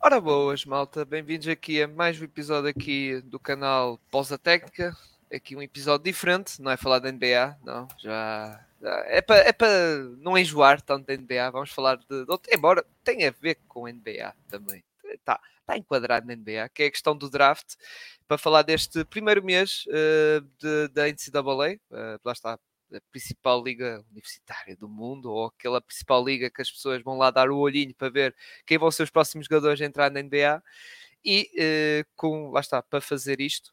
Ora boas, malta, bem-vindos aqui a mais um episódio aqui do canal Pausa Técnica. Aqui um episódio diferente, não é falar da NBA, não, já, é para é para não enjoar tanto da NBA, vamos falar de, de outro, embora tenha a ver com a NBA também. Está, está enquadrado na NBA, que é a questão do draft, para falar deste primeiro mês uh, de, da NCAA, uh, lá está, a principal liga universitária do mundo, ou aquela principal liga que as pessoas vão lá dar o olhinho para ver quem vão ser os próximos jogadores a entrar na NBA. E uh, com, lá está, para fazer isto,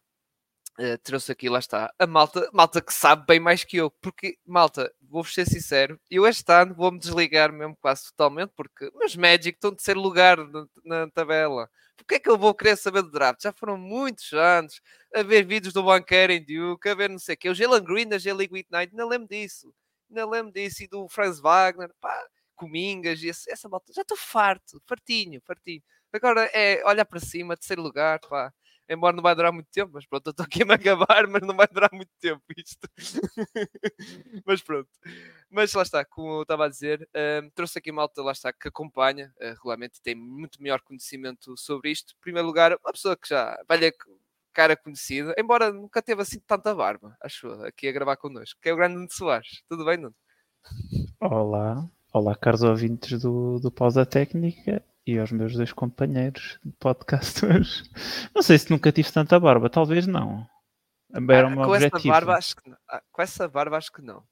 uh, trouxe aqui, lá está, a malta, malta que sabe bem mais que eu, porque, malta, vou-vos ser sincero, eu este ano vou-me desligar mesmo quase totalmente, porque meus Magic estão de ser lugar na, na tabela. Porquê é que eu vou querer saber do draft? Já foram muitos anos a ver vídeos do banqueiro em Duke, a ver não sei o quê. O Jalen Green da G-League Night, não lembro disso. Não lembro disso. E do Franz Wagner, pá, Comingas, e esse, essa malta. Já estou farto, fartinho, fartinho. Agora é olhar para cima, terceiro lugar, pá embora não vai durar muito tempo, mas pronto, eu estou aqui a me acabar, mas não vai durar muito tempo isto. mas pronto. Mas lá está, como eu estava a dizer, um, trouxe aqui malta, lá está, que acompanha uh, regularmente tem muito melhor conhecimento sobre isto. Em primeiro lugar, uma pessoa que já, velha cara conhecida, embora nunca teve assim tanta barba, acho, aqui a gravar connosco, que é o grande Nuno Soares. Tudo bem, Nuno? Olá, olá, caros ouvintes do, do Pausa Técnica e aos meus dois companheiros de podcast hoje. Não sei se nunca tive tanta barba, talvez não. Era ah, com objetivo. essa barba acho que não. Ah, com essa barba acho que não.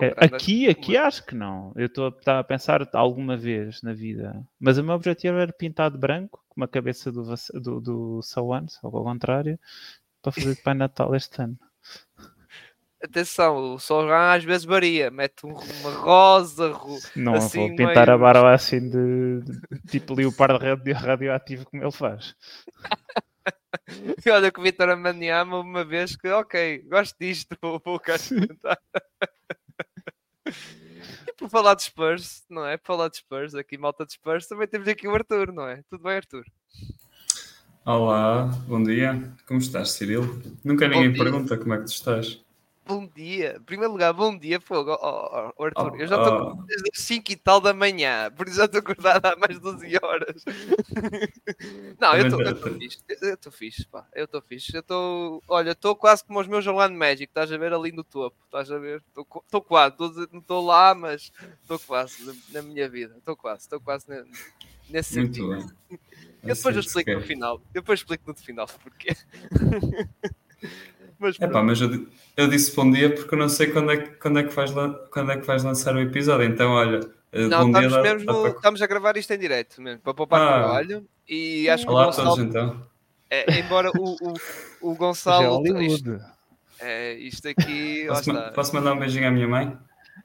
É, aqui, aqui acho que não. Eu estou a pensar alguma vez na vida. Mas o meu objetivo era pintar de branco, com a cabeça do, do, do Sawan, ou ao contrário, para fazer de Pai Natal este ano. Atenção, o Solran às vezes varia, mete um, uma rosa. Não assim, vou pintar meio... a barba assim de, de tipo leopardo radio, radioativo como ele faz. Olha que o Vitor Amaniama uma vez que, ok, gosto disto, vou, vou cá E por falar de Spurs, não é? Por falar de Spurs, aqui malta de Spurs, também temos aqui o Arthur, não é? Tudo bem, Arthur? Olá, bom dia. Como estás, Cirilo? Nunca ninguém pergunta como é que tu estás bom dia. Em primeiro lugar, bom dia, fogo. Oh, oh, Arthur, oh, eu já estou oh. desde as 5 e tal da manhã, por isso já estou acordado há mais de 12 horas. não, eu estou fixe. Eu estou fixe, pá. Eu estou fixe. Eu estou, olha, estou quase como os meus Orlando Magic, estás a ver ali no topo, estás a ver? Estou quase, tô, não estou lá, mas estou quase na, na, minha vida. Estou quase, estou quase nesse Muito sentido. Bem. Eu depois eu explico no final. Eu depois explico no final porque. Mas, Epá, mas eu, eu, disse bom dia porque eu não sei quando é, quando, é que vais, quando é que vais lançar o episódio. Então, olha, eh, não, bom estamos, dia mesmo dá, dá estamos a gravar isto em direto mesmo, para poupar ah. trabalho. E acho que Olá o Gonçalo, todos, então. É, embora o, o, o Gonçalo. Isto, é, isto aqui. Posso, posso mandar um beijinho à minha mãe?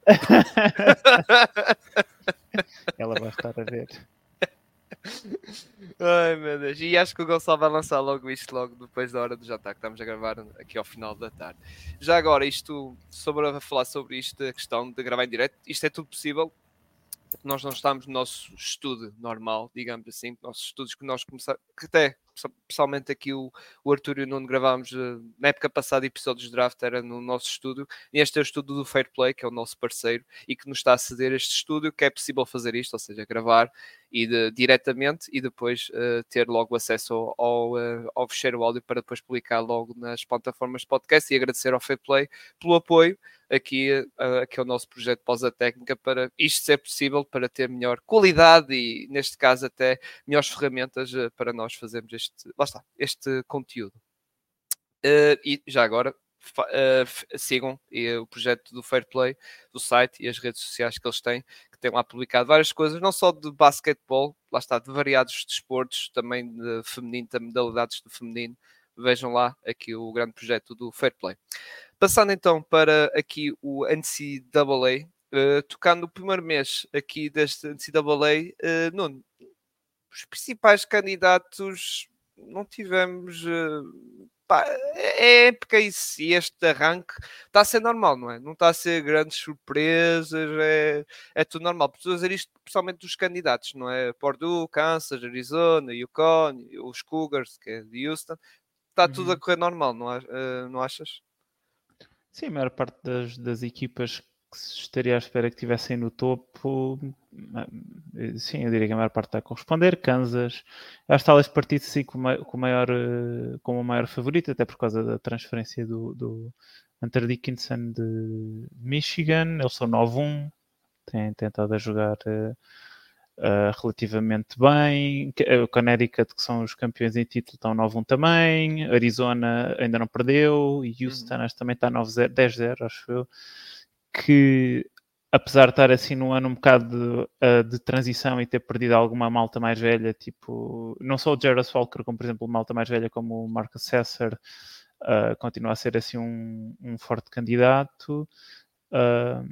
Ela vai estar a ver. Ai meu Deus, e acho que o Gonçalo vai lançar logo isto logo depois da hora do jantar que estamos a gravar aqui ao final da tarde. Já agora, isto sobre a falar sobre isto, a questão de gravar em direto, isto é tudo possível. Nós não estamos no nosso estudo normal, digamos assim, nossos estudos que nós começamos, que até pessoalmente aqui o, o Arthur e o Nuno gravámos uh, na época passada episódios de draft era no nosso estúdio e este é o estúdio do Fair Play que é o nosso parceiro e que nos está a ceder este estúdio que é possível fazer isto, ou seja, gravar e de, diretamente e depois uh, ter logo acesso ao, ao, uh, ao fecheiro áudio para depois publicar logo nas plataformas de podcast e agradecer ao Fair Play pelo apoio aqui, aqui ao nosso projeto Pausa Técnica para isto ser possível, para ter melhor qualidade e neste caso até melhores ferramentas uh, para nós fazermos este, lá está, este conteúdo. Uh, e já agora uh, sigam o projeto do Fair Play, do site e as redes sociais que eles têm, que têm lá publicado várias coisas, não só de basquetebol, lá está, de variados desportos, também de feminino, de modalidades do feminino. Vejam lá aqui o grande projeto do Fair Play. Passando então para aqui o NCAA, uh, tocando o primeiro mês aqui deste NCAA, uh, Nuno, os principais candidatos não tivemos. Uh, pá, é época e este arranque está a ser normal, não é? Não está a ser grandes surpresas, é, é tudo normal. Estou a dizer isto principalmente dos candidatos, não é? Purdue, Kansas, Arizona, Yukon, os Cougars, que é de Houston, está tudo a uhum. correr normal, não, uh, não achas? Sim, a maior parte das, das equipas que estaria à espera que estivessem no topo sim, eu diria que a maior parte está a corresponder. Kansas, acho que talvez partido sim com, o maior, eh, como o maior favorito, até por causa da transferência do, do Hunter Dickinson de Michigan. Eles são 9-1, têm tentado a jogar uh, uh, relativamente bem. O Connecticut, que são os campeões em título, estão 9-1 também. Arizona ainda não perdeu. E Houston uhum. também está 10-0, acho eu. Que apesar de estar assim num ano um bocado de, uh, de, transição e ter perdido alguma malta mais velha, tipo, não só o Jared Walker, como por exemplo malta mais velha como o Marcus Sesser, uh, continua a ser assim um, um forte candidato. Uh,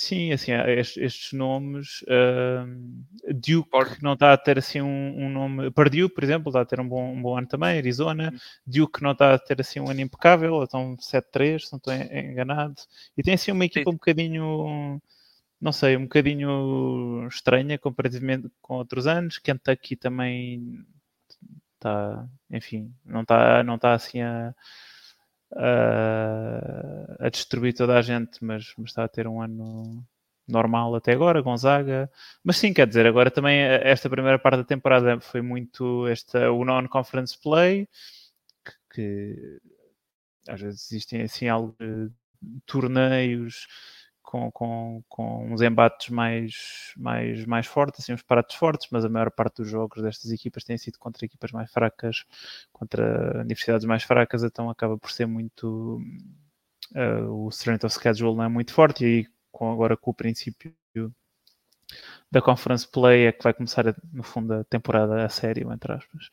sim, assim, estes, estes nomes. Uh, Duke Por... não está a ter assim um, um, nome. Purdue, por exemplo, está a ter um bom, um bom ano também. Arizona. Uhum. Duke não está a ter assim um ano impecável. Estão 7-3, se não estou enganado. E tem assim uma equipa sim. um bocadinho. Não sei, um bocadinho estranha comparativamente com outros anos. Kentucky também está, enfim, não está, não está assim a a, a destruir toda a gente, mas, mas está a ter um ano normal até agora, Gonzaga. Mas sim, quer dizer, agora também esta primeira parte da temporada foi muito esta, o non-conference play, que, que, às vezes existem assim algo torneios com, com, com uns embates mais, mais, mais fortes, assim, uns parados fortes, mas a maior parte dos jogos destas equipas têm sido contra equipas mais fracas, contra universidades mais fracas, então acaba por ser muito. Uh, o strength of schedule não é muito forte, e com, agora com o princípio da Conference Play é que vai começar, no fundo, a temporada a sério, entre aspas.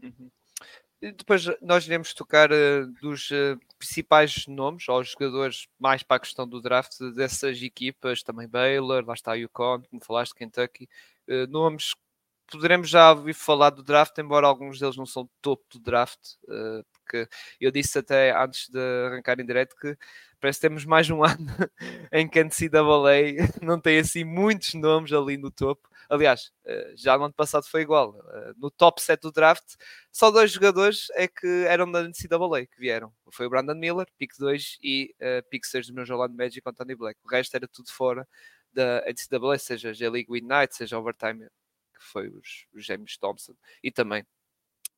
Uhum. Depois nós iremos tocar uh, dos uh, principais nomes, ou jogadores mais para a questão do draft dessas equipas, também Baylor, lá está o Yukon, como falaste, Kentucky, uh, nomes poderemos já ouvir falar do draft, embora alguns deles não são topo do draft, porque eu disse até antes de arrancar em direto que parece que temos mais um ano em que a NCAA não tem assim muitos nomes ali no topo. Aliás, eh, já no ano passado foi igual. Eh, no top 7 do draft, só dois jogadores é que eram da NCAA que vieram. Foi o Brandon Miller, pick 2, e uh, pick 6 do meu Orlando Magic com Tony Black. O resto era tudo fora da NCAA, seja J-League Ignite, seja Overtime, que foi os, os James Thompson, e também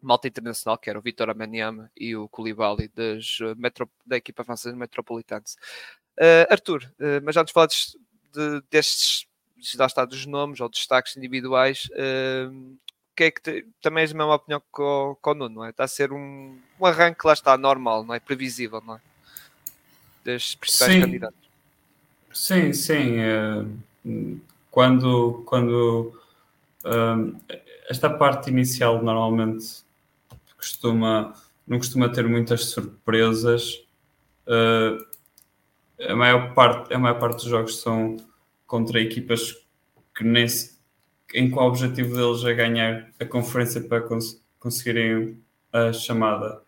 malta internacional, que era o Vitor Amaniama e o Koulibaly das, metro, da equipa francesa Metropolitans. Uh, Arthur, uh, mas antes de falar de, destes já está dos nomes ou destaques individuais, uh, que é que te, também és a mesma opinião que o, com o Nuno, não é? Está a ser um, um arranque lá está normal, não é? Previsível, não é? Destes principais sim. candidatos. Sim, sim. Uh, quando quando uh, esta parte inicial normalmente costuma não costuma ter muitas surpresas. Uh, a maior parte a maior parte dos jogos são contra equipas que nem se, em qual o objetivo deles é ganhar a conferência para cons conseguirem a chamada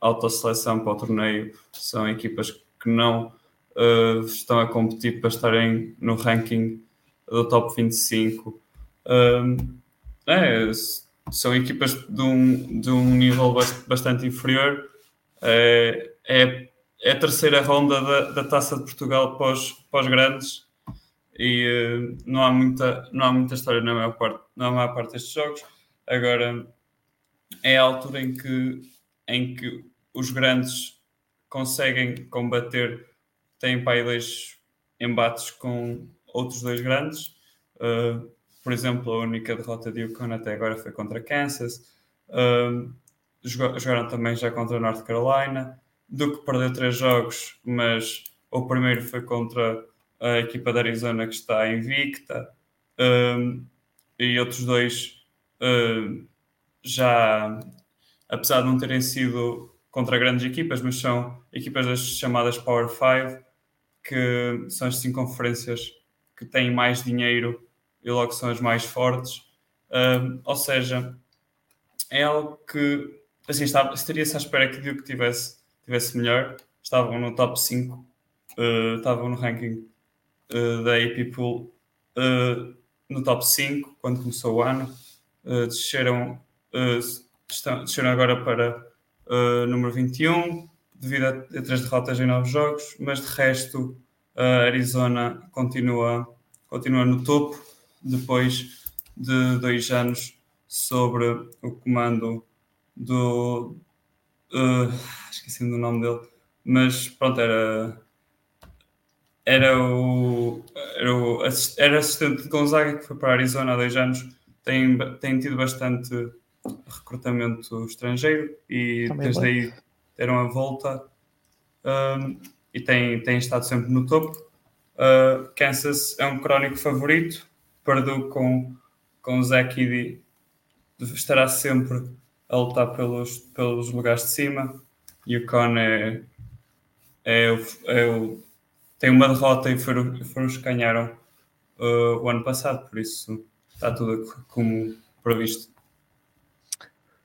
autoseleção para o torneio. São equipas que não uh, estão a competir para estarem no ranking do top 25. Um, é, são equipas de um, de um nível bastante inferior. É, é, é a terceira ronda da, da Taça de Portugal pós, pós grandes e uh, não, há muita, não há muita história na maior parte, na maior parte destes jogos. Agora é a altura em que, em que os grandes conseguem combater, têm para aí dois embates com outros dois grandes. Uh, por exemplo, a única derrota de Yukon até agora foi contra Kansas. Uh, jogaram também já contra North Carolina. Duke perdeu três jogos, mas o primeiro foi contra a equipa da Arizona que está invicta um, e outros dois um, já, apesar de não terem sido contra grandes equipas, mas são equipas das chamadas Power 5, que são as cinco conferências que têm mais dinheiro e logo são as mais fortes. Um, ou seja, é algo que assim, estaria-se à espera que o Duke tivesse, tivesse melhor. Estavam no top 5, uh, estavam no ranking uh, da AP Pool uh, no top 5 quando começou o ano. Uh, desceram, estão, desceram agora para número 21 devido a, três derrotas em novos jogos, mas de resto a Arizona continua, continua no topo depois de dois anos sobre o comando do. Uh, esqueci do nome dele, mas pronto, era. Era o, era o era assistente de Gonzaga que foi para a Arizona há dois anos. Tem, tem tido bastante recrutamento estrangeiro e Também desde bem. aí deram a volta um, e tem, tem estado sempre no topo. Uh, Kansas é um crónico favorito, Purdue com, com Zach Edey estará sempre a lutar pelos, pelos lugares de cima. E o Con é, é, é o, tem uma derrota e foram, foram os que ganharam uh, o ano passado, por isso está tudo como previsto.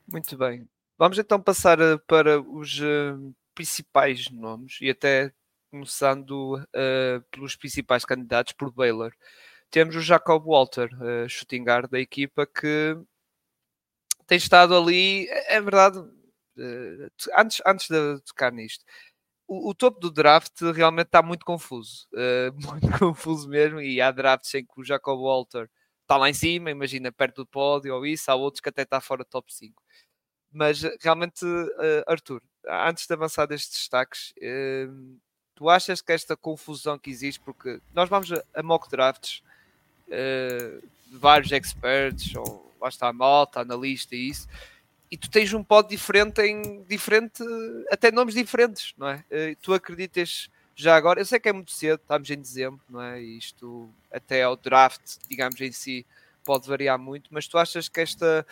Muito bem. Vamos então passar uh, para os uh, principais nomes e até começando uh, pelos principais candidatos por Baylor. Temos o Jacob Walter, uh, shooting guard da equipa, que tem estado ali, é, é verdade, uh, antes, antes de tocar nisto, o, o, topo do draft realmente está muito confuso, uh, muito confuso mesmo, e há drafts em que o Jacob Walter está lá em cima, imagina, perto do pódio ou isso, há outros que até está fora do top 5. Mas realmente, Arthur, antes de avançar destes destaques, tu achas que esta confusão que existe, porque nós vamos a, a mock drafts uh, vários experts, ou lá está a malta, analista e isso, e tu tens um pod diferente em diferente, até nomes diferentes, não é? Uh, tu acreditas já agora, eu sei que é muito cedo, estamos em dezembro, não é? Isto até ao draft, digamos em si, pode variar muito, mas tu achas que esta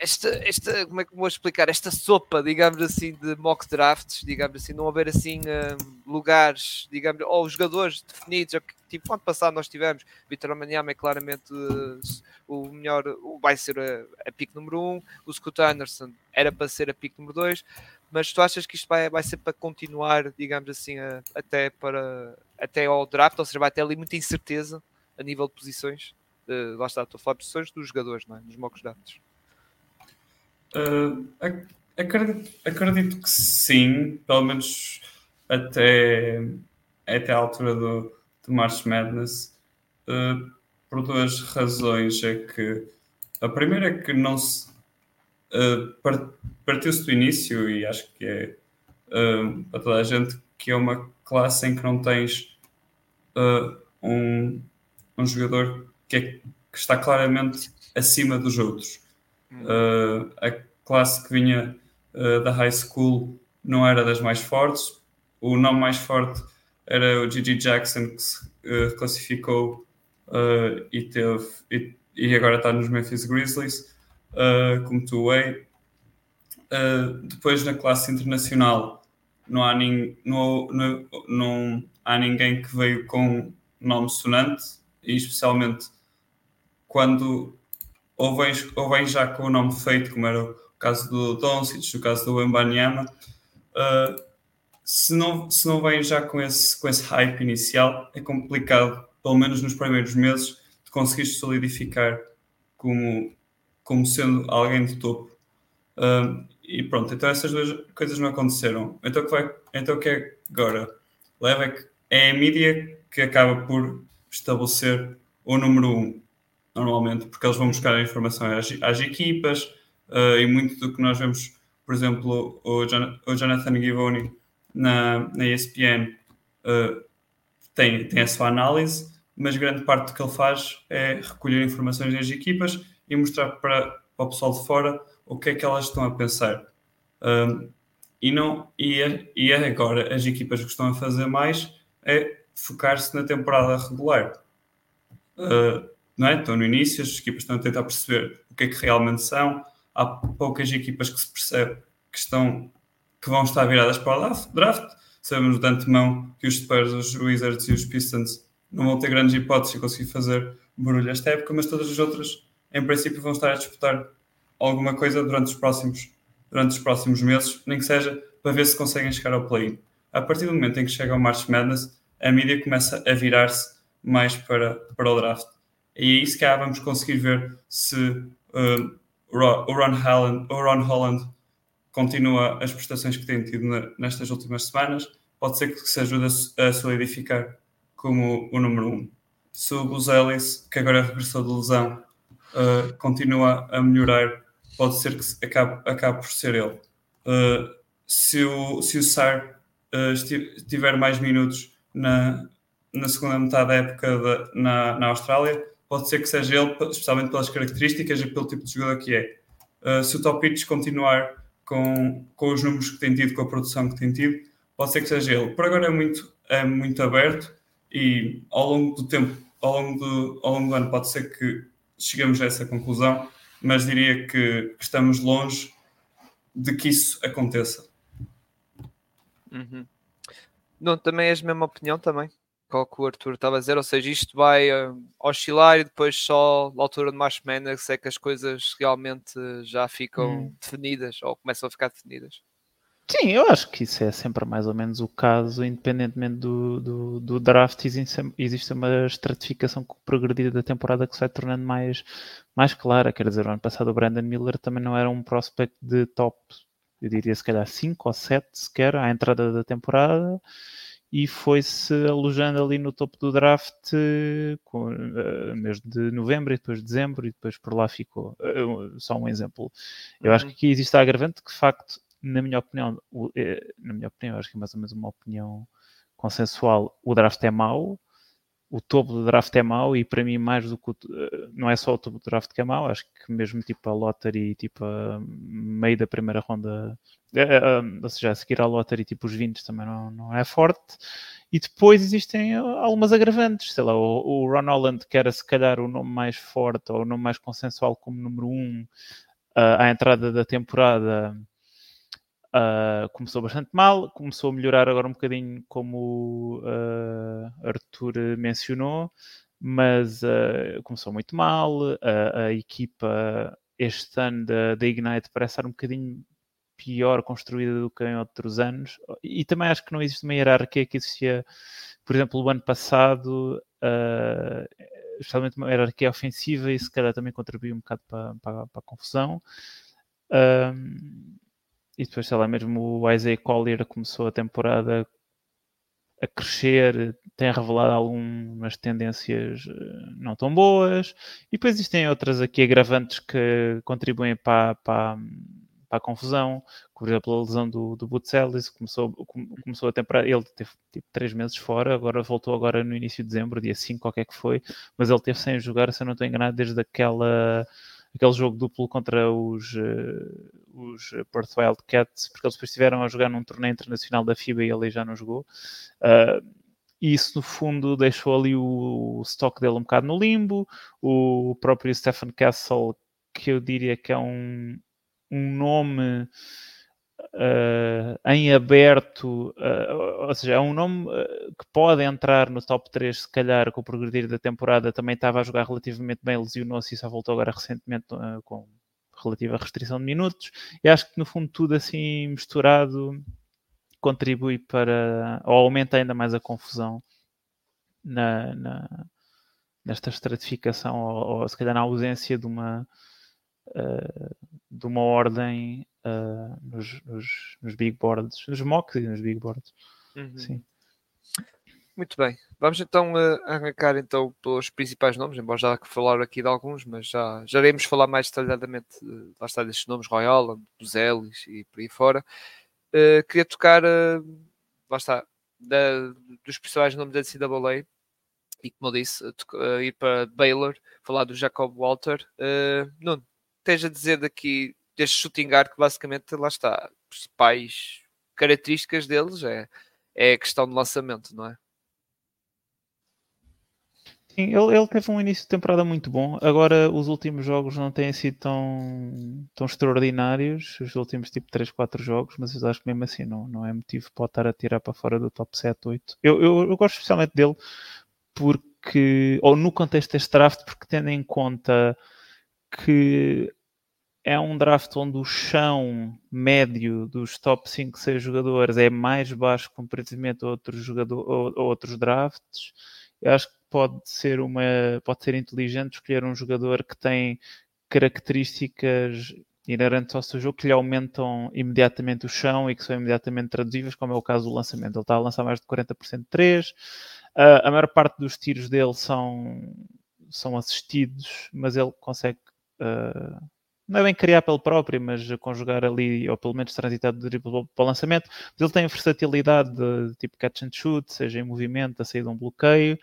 esta, esta, como é que vou explicar? Esta sopa, digamos assim, de mock drafts, digamos assim, não haver assim um, lugares, digamos, ou jogadores definidos, tipo, ano passado nós tivemos, Vitor Manhama é claramente uh, o melhor, vai ser a, a pick número 1, um, o Scott Anderson era para ser a pick número 2, mas tu achas que isto vai, vai ser para continuar, digamos assim, a, até, para, até ao draft, ou seja, vai ter ali muita incerteza a nível de posições, uh, lá está, estou a falar de posições dos jogadores, não é? nos mock drafts. Uh, acredito, acredito, que sim, pelo menos até, até a altura do, do March Madness, uh, por duas razões. É que a primeira é que não se uh, partiu-se do início, e acho que é uh, para toda a gente, que é uma classe em que não tens um, um jogador que, é, que está claramente acima dos outros. Uh, a classe que vinha uh, da high school não era das mais fortes. O nome mais forte era o Gigi Jackson, que se uh, classificou e, teve, e, e, agora está nos Memphis Grizzlies, como two-way. depois, na classe internacional, não há, nin, não, não, não há ninguém que veio com nome sonante, e especialmente quando ou vem, ou vem já com o nome feito, como era o caso do Doncic, o caso do Mbanyama, uh, se, não, se não vem já com esse, com esse hype inicial, é complicado, pelo menos nos primeiros meses, de conseguir solidificar como, como sendo alguém de topo. Uh, e pronto, então essas duas coisas não aconteceram. Então o que, vai, então, que é agora? Leva é é a mídia que acaba por estabelecer o número um normalmente, porque eles vão buscar a informação às, às equipas uh, e muito do que nós vemos, por exemplo, o, o Jonathan Givoni na, na ESPN uh, eh, tem, tem a sua análise, mas grande parte do que ele faz é recolher informações das equipas e mostrar para, para o pessoal de fora o que é que elas estão a pensar. Um, e, não, e, é, e é agora as equipas que estão a fazer mais é focar-se na temporada regular. Uh, não é? Estão no início, as equipas estão a tentar perceber o que é que realmente são. Há poucas equipas que se percebe que, estão, que vão estar viradas para o draft. Sabemos de antemão que os Spurs, os Wizards e os Pistons não vão ter grandes hipóteses de conseguir fazer barulho esta época, mas todas as outras, em princípio, vão estar a disputar alguma coisa durante os próximos, durante os próximos meses, nem que seja para ver se conseguem chegar ao play-in. A partir do momento em que chega ao March Madness, a mídia começa a virar-se mais para, para o draft e aí se calhar vamos conseguir ver se o, Ron Holland, o Ron Holland continua as prestações que tem tido nestas últimas semanas, pode ser que se ajude a, a solidificar como o número um. se o Buzelis, que agora regressou de lesão, uh, continua a melhorar, pode ser que acabe, acabe por ser ele. Uh, se o, se o Sar uh, tiver mais minutos na, na segunda metade da época de, na, na Austrália, pode ser que seja ele, especialmente pelas características e pelo tipo de jogador que é. Uh, se o Topic continuar com, com os números que tem tido, com a produção que tem tido, pode ser que seja ele. Por agora é muito, é muito aberto e ao longo do tempo, ao longo do, ao longo do ano, pode ser que chegamos a essa conclusão, mas diria que estamos longe de que isso aconteça. Uhum. Não, também és a mesma opinião também? Qual que o Arthur estava a dizer, ou seja, isto vai uh, oscilar e depois só na altura de mais semanas é que as coisas realmente já ficam hum. definidas ou começam a ficar definidas. Sim, eu acho que isso é sempre mais ou menos o caso, independentemente do, do, do draft, existe, uma estratificação progredir da temporada que se vai tornando mais, mais clara. Quer dizer, o ano passado o Brandon Miller também não era um prospect de top, eu diria se calhar 5 ou 7 sequer à entrada da temporada e foi-se alojando ali no topo do draft com, uh, mês de novembro e depois de dezembro e depois por lá ficou. Uh, só um exemplo. Eu uhum. acho que aqui existe a agravante que, de facto, na minha opinião, o, eh, na minha opinião, acho que é mais ou menos uma opinião consensual, o draft é mau, o topo do draft é mau e para mim mais do que o, não é só o topo do draft que é mau, acho que mesmo tipo a lottery, tipo a meio da primeira ronda, ou seja, a seguir à lottery, tipo os 20 também não, não é forte. E depois existem algumas agravantes, sei lá, o, o Ron Holland, que era se calhar o nome mais forte ou o nome mais consensual como número 1 um, uh, à entrada da temporada, Uh, começou bastante mal, começou a melhorar agora um bocadinho, como uh, Arthur mencionou, mas uh, começou muito mal. a equipa este ano da, Ignite parece estar um bocadinho pior construída do que em outros anos, e também acho que não existe uma hierarquia que existia, por exemplo, o ano passado, especialmente uma hierarquia ofensiva, e se calhar também contribuiu um bocado para, para, para a confusão. E depois, sei lá, mesmo o Isaiah Collier começou a temporada a crescer, tem revelado algumas tendências eh, não tão boas. E depois existem outras aqui agravantes que contribuem para, para, para a confusão. Por exemplo, a lesão do, do Butzelis começou, começou a temporada. Ele teve tipo três meses fora, agora voltou agora no início de dezembro, dia 5, qualquer que foi, mas ele teve sem jogar, se eu não estou enganado, desde aquela aquele jogo duplo contra os, uh, os Perth Wildcats, porque eles depois estiveram a jogar num torneio internacional da FIBA e ele já não jogou. Uh, isso, no fundo, deixou ali o, stock dele um bocado no limbo. O próprio Stephen Castle, que eu diria que é um, um nome em aberto, uh, ou seja, é um nome uh, que pode entrar no top 3, se calhar, com o progredir da temporada. Também estava a jogar relativamente bem, lesionou-se e só voltou agora recentemente com relativa restrição de minutos. E acho que, no fundo, tudo assim misturado contribui para, ou aumenta ainda mais a confusão na, na nesta estratificação, ou, ou, se calhar na ausência de uma, uh, de uma ordem uh, nos, nos, nos, big boards, nos mocks e nos big boards. Uhum. Sim. Muito bem. Vamos então uh, arrancar então pelos principais nomes, embora já falar aqui de alguns, mas já, já iremos falar mais detalhadamente uh, lá está destes nomes, Roy Holland, Buzelis e por aí fora. Uh, queria tocar, uh, lá está, da, dos principais nomes da NCAA e como eu disse, ir para Baylor, falar do Jacob Walter. Uh, Nuno, tens a dizer daqui deste shooting guard que basicamente lá está, principais características deles é, é a questão de lançamento, não é? Sim, ele, ele, teve um início de temporada muito bom. Agora, os últimos jogos não têm sido tão, tão extraordinários, os últimos tipo 3, 4 jogos, mas eu acho que mesmo assim não, não é motivo para estar a tirar para fora do top 7, 8. Eu, eu, eu gosto especialmente dele porque, ou no contexto deste draft, porque tendo em conta que é um draft onde o chão médio dos top 5, 6 jogadores é mais baixo comparativamente a outros, jogador, a outros drafts. Eu acho que pode ser uma pode ser inteligente escolher um jogador que tem características inerentes ao seu jogo que lhe aumentam imediatamente o chão e que são imediatamente traduzíveis, como é o caso do lançamento. Ele está a lançar mais de 40% de 3, Uh, a maior parte dos tiros dele são, são assistidos, mas ele consegue. Uh, não é bem criar pelo próprio, mas conjugar ali, ou pelo menos transitar do dribble para o lançamento. Mas ele tem a versatilidade de tipo catch and shoot, seja em movimento, a sair de um bloqueio.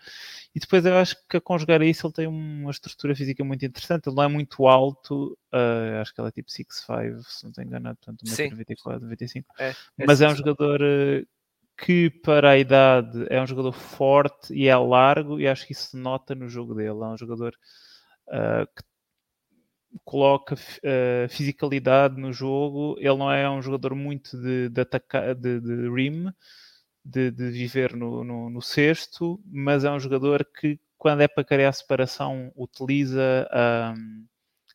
E depois eu acho que a conjugar isso ele tem uma estrutura física muito interessante. Ele não é muito alto, uh, acho que ele é tipo 6'5, se não estou enganado, portanto 1,94m, 95 é, é Mas é um jogador uh, que para a idade é um jogador forte e é largo, e acho que isso se nota no jogo dele. É um jogador uh, que coloca uh, fisicalidade no jogo. Ele não é um jogador muito de, de, atacar, de, de rim, de, de viver no, no, no, cesto, mas é um jogador que, quando é para criar separação, utiliza, um,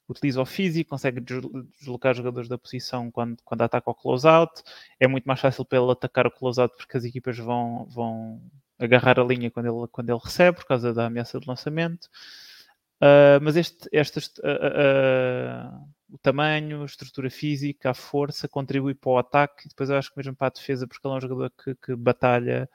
utiliza o físico, consegue deslocar jogadores da posição quando, quando ataca o close-out. É muito mais fácil para ele atacar o close-out porque as equipas vão, vão agarrar a linha quando ele, quando ele recebe, por causa da ameaça de lançamento. Uh, mas este, este uh, uh, o tamanho, a estrutura física, a força contribui para o ataque e depois eu acho que mesmo para a defesa, porque ele é um jogador que, que batalha,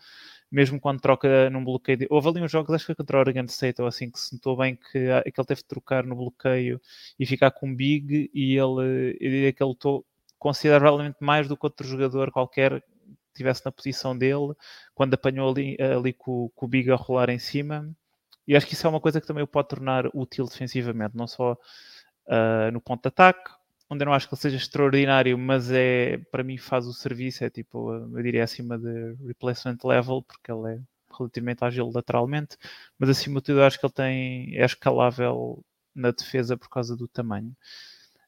mesmo quando troca num bloqueio. De... Houve ali uns jogos, acho que contra o Oregon State, ou assim, que se notou bem que, que ele teve de trocar no bloqueio e ficar com big e ele, eu diria que ele lutou consideravelmente mais do que outro jogador qualquer que estivesse na posição dele, quando apanhou ali, ali com, com o big a rolar em cima e acho que isso é uma coisa que também o pode tornar útil defensivamente, não só uh, no ponto de ataque, onde eu não acho que ele seja extraordinário, mas é para mim faz o serviço, é tipo, eu diria acima de replacement level, porque ele é relativamente ágil lateralmente, mas acima de tudo eu acho que ele tem, é escalável na defesa por causa do tamanho.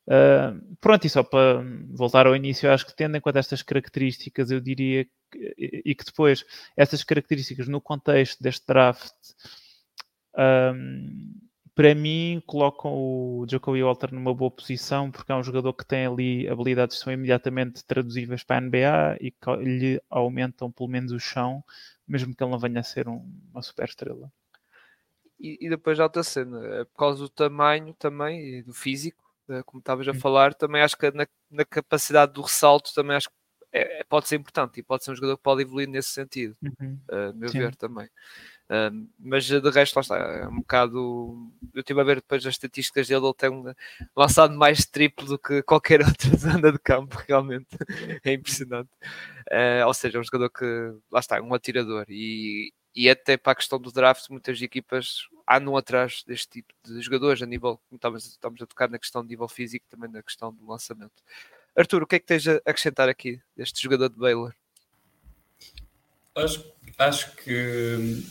Uh, pronto, e só para voltar ao início, eu acho que tendo em conta estas características, eu diria que, e que depois estas características no contexto deste draft um, para mim, colocam o Jacoby Walter numa boa posição porque é um jogador que tem ali habilidades que são imediatamente traduzíveis para a NBA e que lhe aumentam pelo menos o chão, mesmo que ele não venha a ser um, uma super estrela. E, e depois já outra cena, é por causa do tamanho também e do físico, eh, como estavas a falar, também acho que na, na capacidade do ressalto também acho que é, pode ser importante e pode ser um jogador que pode evoluir nesse sentido, uhum. a meu Sim. ver também mas de resto, lá está, é um bocado. Eu estive a ver depois as estatísticas dele, ele tem lançado mais triplo do que qualquer outra zona de campo, realmente é impressionante. Uh, ou seja, é um jogador que, lá está, é um atirador e, e até para a questão do draft, muitas equipas andam atrás deste tipo de jogadores a nível, estamos, estamos a tocar na questão de nível físico, também na questão do lançamento. Arthur, o que é que tens a acrescentar aqui deste jogador de Baylor? Acho, acho que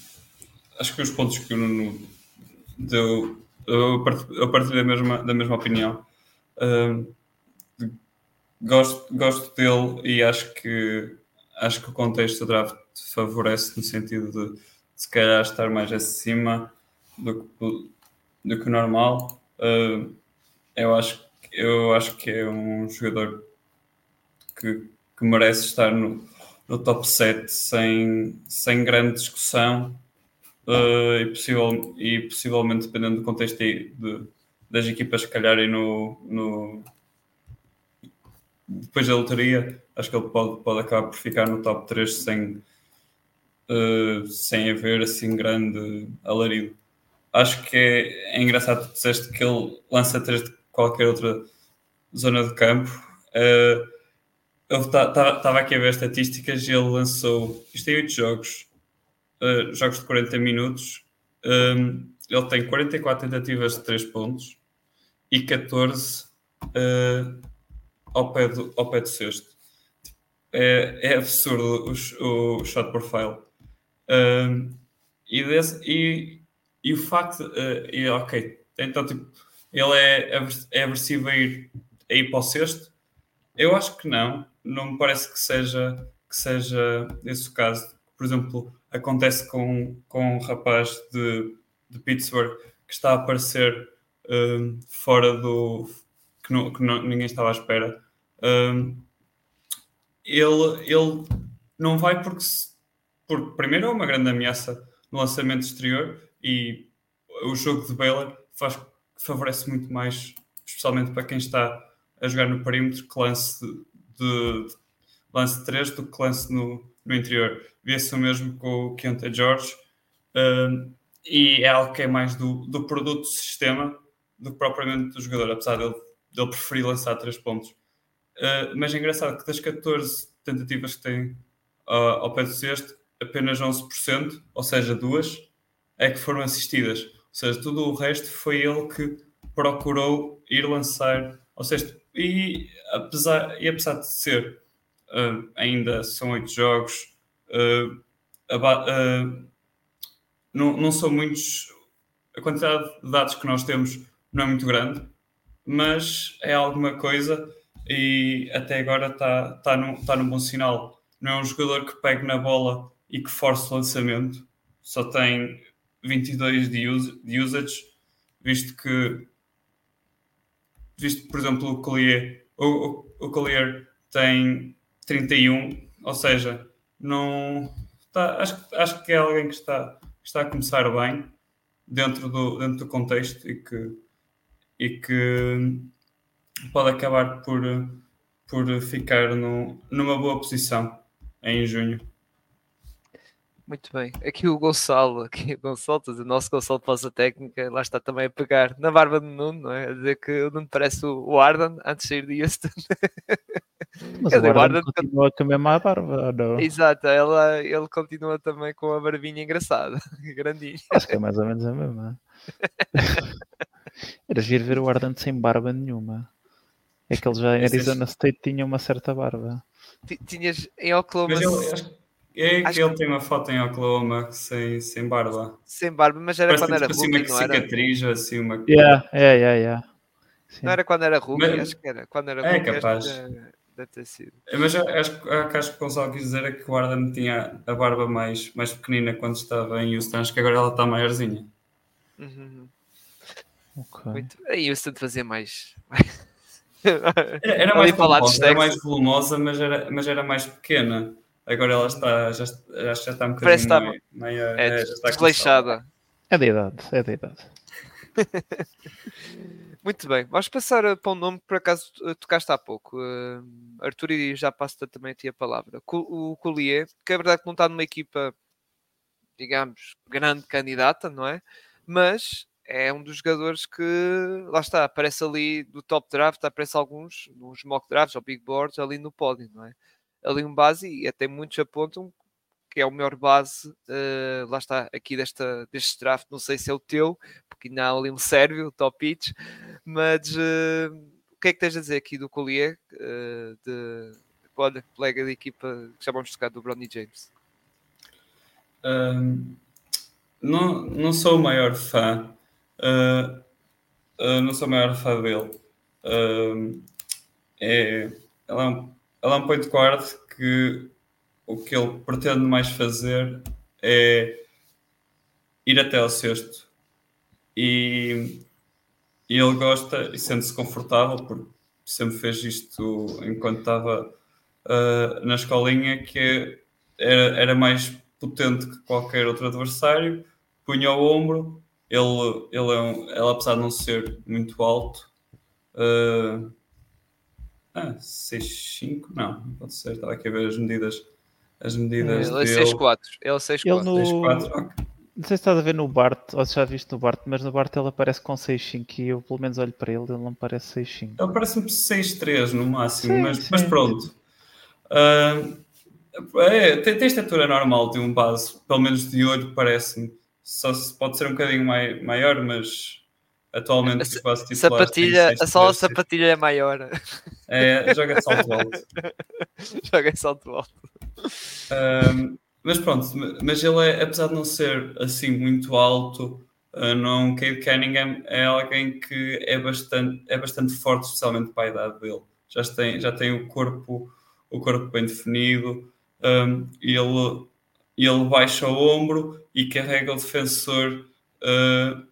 acho que os pontos que o Nuno deu, eu partilho da mesma, da mesma opinião. Uh, gosto, gosto dele e acho que acho que o contexto do draft favorece no sentido de se calhar estar mais acima do que, do que o normal. Uh, eu, acho, eu acho que é um jogador que, que merece estar no, no top 7 sem, sem grande discussão uh, e, possível, e possivelmente, dependendo do contexto de, das equipas calharem no, no, depois da lotaria, acho que ele pode, pode acabar por ficar no top 3 sem, uh, sem haver assim grande alarido. Acho que é, é engraçado que disseste que ele lança 3 de qualquer outra zona de campo. Uh, eu estava aqui a ver estatísticas e ele lançou, isto tem 8 jogos, uh, jogos de 40 minutos, um, ele tem 44 tentativas de 3 pontos e 14 uh, eh, ao, pé do, ao pé do sexto. É, é absurdo o, o shot profile. Um, e, desse, e, e o facto, uh, e, ok, então tipo, ele é, é aversivo a ir, a ir para o sexto? Eu acho que não, não me parece que seja, que seja esse o caso. Por exemplo, acontece com, com um rapaz de, de Pittsburgh que está a aparecer um, fora do. que, não, que ninguém estava à espera. Um, ele, ele não vai porque, porque, primeiro, é uma grande ameaça no lançamento exterior e o jogo de Baylor faz, favorece muito mais, especialmente para quem está a jogar no perímetro, que lance de, de lance 3 do que lance no, no interior. Vê-se o mesmo com o Keontae George Uh, e é algo que é mais do, do produto sistema do que propriamente do jogador, apesar dele, dele preferir lançar três pontos. Uh, mas é engraçado que das 14 tentativas que tem uh, ao pé do cesto, apenas 11%, ou seja, duas, é que foram assistidas. Ou seja, tudo o resto foi ele que procurou ir lançar ao cesto. E apesar, e apesar de ser, uh, ainda são oito jogos, não, não são muitos. A quantidade de dados que nós temos não é muito grande, mas é alguma coisa e até agora está tá num, tá num bom sinal. Não é um jogador que pegue na bola e que force o lançamento, só tem 22 de, use, de usage, visto que, visto que, por exemplo, o Collier, o, o, o Collier tem 31, ou seja, não. Tá, acho, acho que é alguém que está, está a começar bem dentro do, dentro do contexto e que e que pode acabar por, por ficar no, numa boa posição em junho. Muito bem. Aqui o Gonçalo, aqui o Gonçalo, o nosso Gonçalo pós técnica, lá está também a pegar na barba do Nuno, não é? A dizer que o Nuno parece o Arden antes de sair de Houston. Mas o Arden continua com a mesma barba, não? Exato, ela, ele continua também com a barbinha engraçada, grandinha. Acho que é mais ou menos a mesma. Era giro ver o Ardente sem barba nenhuma. É que ele já em Arizona State tinha uma certa barba. Tinhas em Oklahoma. Mas eu, acho, é que acho ele que... tem uma foto em Oklahoma sem, sem barba. Sem barba, mas era Parece quando era tipo assim, rookie, uma não cicatriz, era? assim, uma... Yeah, yeah, yeah, yeah. Não era quando era rookie, mas... acho que era. Quando era é rookie, capaz. Deve ter sido. Mas acho, que o Gonçalo quis dizer é que o Arden tinha a barba mais, mais pequenina quando estava em Houston. Acho que agora ela está maiorzinha. Uhum. Okay. Muito... Aí Houston fazia mais. era, era mais volumosa, era mais volumosa, mas era, mas era mais pequena. Agora ela está, já, já, já está um bocadinho Parece maior. É, é, desleixada. É da idade, é da idade. Muito bem, vamos passar para um nome que por acaso tocaste há pouco. Uh, Arthur, e já passo também a ti a palavra. O Collier, que é verdade que não está numa equipa, digamos, grande candidata, não é? Mas é um dos jogadores que, lá está, aparece ali do top draft, aparece alguns, nos mock drafts ou big boards, ali no pódio, não é? Ali um base, e até muitos apontam que é o melhor base, uh, lá está, aqui desta, deste draft, não sei se é o teu, porque ainda há ali um sérvio, top pitch, mas uh, o que é que tens a dizer aqui do Collier, uh, de, olha, colega de equipa que já vamos tocar do Bronny James? Um, não, não sou o maior fã, não sou o maior fã dele. É, ele, é um, ele é point guard que o que ele pretende mais fazer é ir até ao sexto. E, e ele gosta e sente-se confortável, porque sempre fez isto enquanto estava uh, na escolinha, que era, era mais potente que qualquer outro adversário, punha o ombro ele, ele, é um, ele, apesar de não ser muito alto, uh, ah, 6'5? Não, não pode ser. Estava aqui a ver as medidas. As medidas ele é 6'4. Ele é 6'4. Ele no... 6'4, okay. Não sei se estás a ver no Bart, ou se já viste no Bart, mas no Bart ele aparece com 6'5 e eu pelo menos olho para ele, ele não parece 6'5. Ele parece-me 6'3 no máximo, sim, mas, sim. mas pronto. Uh, é, tem, tem estatura normal de um base, pelo menos de olho parece-me só se pode ser um bocadinho mai, maior, mas atualmente a, quase tipo sapatilha, a sola sapatilha é maior. É, joga salto alto. joga salto alto. Um, mas pronto, mas ele é, apesar de não ser assim muito alto, uh, não Cade Cunningham é alguém que é bastante, é bastante forte, especialmente para a idade dele. Já tem, já tem o corpo, o corpo bem definido, um, e ele ele baixa o ombro e carrega o defensor uh,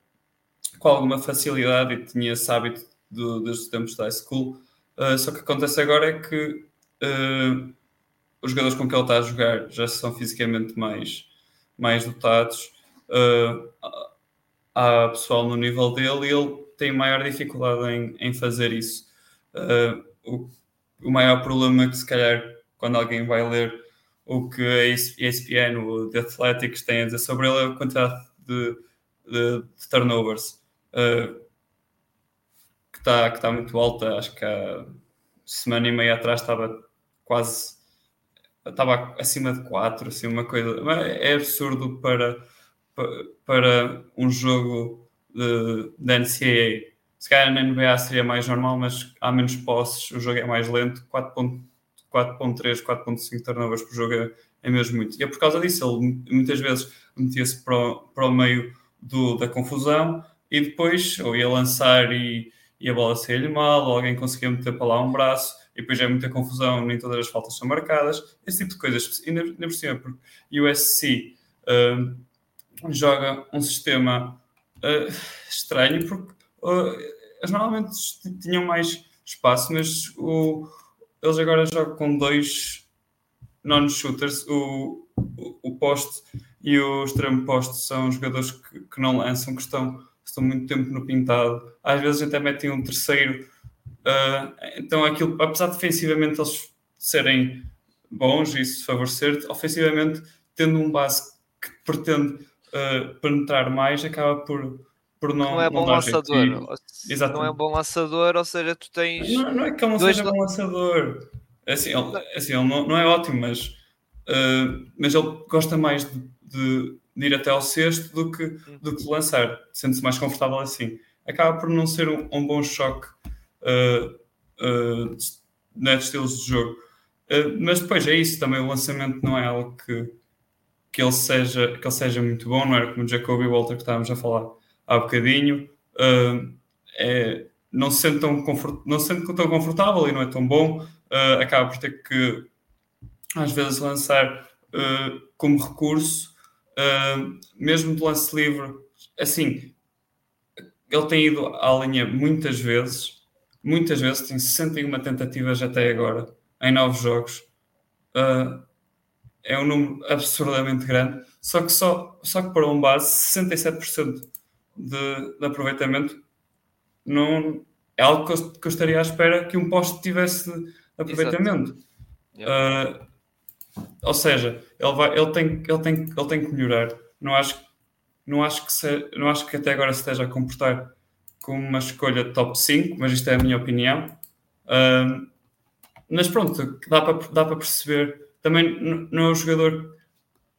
com alguma facilidade e tinha esse hábito do, dos tempos da high school. Uh, só que acontece agora é que uh, os jogadores com que ele está a jogar já são fisicamente mais, mais dotados. há pessoal no nível dele e ele tem maior dificuldade em, em fazer isso. O, o maior problema que, se calhar, quando alguém vai ler o que a ESPN, o The Athletics, tem a dizer sobre ele é a quantidade de, de, de turnovers uh, que está que tá muito alta. Acho que há semana e meia atrás estava quase estava acima de 4, assim, uma coisa. É absurdo para, para um jogo de, de NCAA. Se calhar na NBA seria mais normal, mas há menos posses, o jogo é mais lento, 4.3, 4.5 turnovers por jogo é, é, mesmo muito. E é por causa disso, ele muitas vezes metia-se para, para o meio do, da confusão e depois ou ia lançar e, e a bola saía-lhe mal, ou alguém conseguia meter para lá um braço e depois é muita confusão, nem todas as faltas são marcadas, esse tipo de coisas. E ainda por cima, porque o USC uh, joga um sistema uh, estranho, porque uh, eles normalmente tinham mais espaço, mas o, eles agora jogam com dois non-shooters, o, o, o poste e o extremo poste são jogadores que, que não lançam, que estão, estão muito tempo no pintado. Às vezes até metem um terceiro Uh, então, aquilo, apesar de defensivamente eles serem bons e isso favorecer, ofensivamente, tendo um base que pretende uh, penetrar mais, acaba por, por não. Não é bom lançador. E, não é bom lançador, ou seja, tu tens. Não, não é que ele não seja bom lançador. Assim, ele, assim, ele não, não é ótimo, mas, uh, mas ele gosta mais de, de, de, ir até ao sexto do que, do que de lançar, sente-se mais confortável assim. Acaba por não ser um, um bom choque uh, uh, de estilos de jogo. Uh, mas depois é isso, também o lançamento não é algo que, que, ele, seja, que ele seja muito bom, não era como o Jacoby Walter que estávamos a falar há bocadinho. Uh, é, não, se sente tão confort, não se sente tão confortável e não é tão bom. Uh, acaba por ter que, às vezes, lançar como recurso, mesmo de lance livre. Assim, ele tem ido à linha muitas vezes muitas vezes, tem 61 tentativas até agora, em novos jogos. Uh, é um número absurdamente grande, só que, só, só que para um base, 67% de, de aproveitamento não, é algo que eu, que eu, estaria à espera que um poste tivesse aproveitamento. Uh, ou seja, ele, vai, ele, tem, ele, tem, ele tem que melhorar. Não acho, não, acho que se, não acho que até agora se esteja a comportar como uma escolha top 5, mas isto é a minha opinião. Uh, mas pronto, dá para, dá para perceber. Também não é um jogador,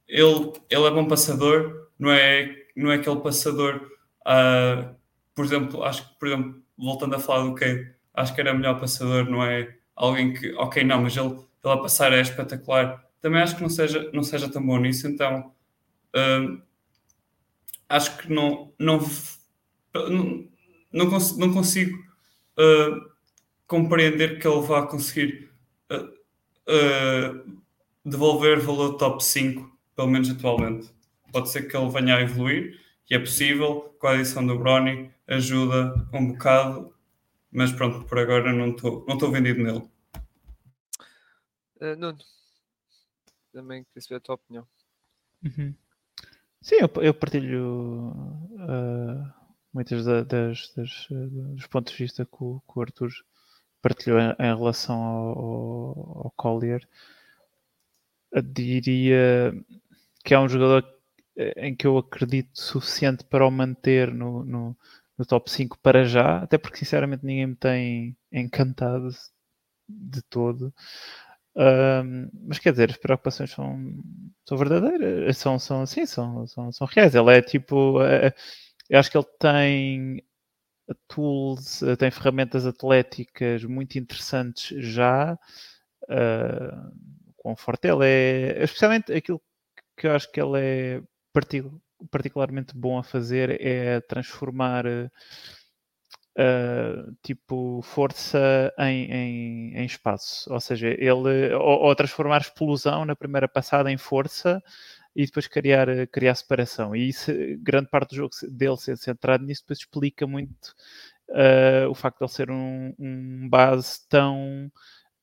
ele, ele é bom passador, não é, não é aquele passador, uh, por exemplo, acho que, por exemplo, voltando a falar do Cade, acho que era melhor passador, não é alguém que, ok, não, mas ele, ele a passar é espetacular. Também acho que não seja, não seja tão bom nisso, então uh, acho que não, não, não não, cons não consigo uh, compreender que ele vá conseguir uh, uh, devolver valor top 5, pelo menos atualmente. Pode ser que ele venha a evoluir, e é possível, com a adição do Brony, ajuda um bocado, mas pronto, por agora não estou não vendido nele. Uh, Nuno, também queria saber a tua opinião. Uhum. Sim, eu, eu partilho uh, muitas das, das, dos pontos de vista que o, que o Arthur partilhou em, em relação ao, ao, ao, Collier. Eu diria que é um jogador em que eu acredito suficiente para o manter no, no, no top 5 para já, até porque sinceramente ninguém me tem encantado de todo. Um, mas quer dizer, as preocupações são, são verdadeiras, são, são assim, são, são, são reais. Ele é tipo. É, eu acho que ele tem tools, eh, tem ferramentas atléticas muito interessantes já. Uh, quão forte ele é, especialmente aquilo que eu acho que ele é particularmente bom a fazer é transformar uh, tipo força em, em, em, espaço, ou seja, ele ou, ou transformar explosão na primeira passada em força e depois criar, criar separação. E isso, grande parte do jogo dele ser centrado nisso, depois explica muito uh, o facto de ele ser um, um base tão.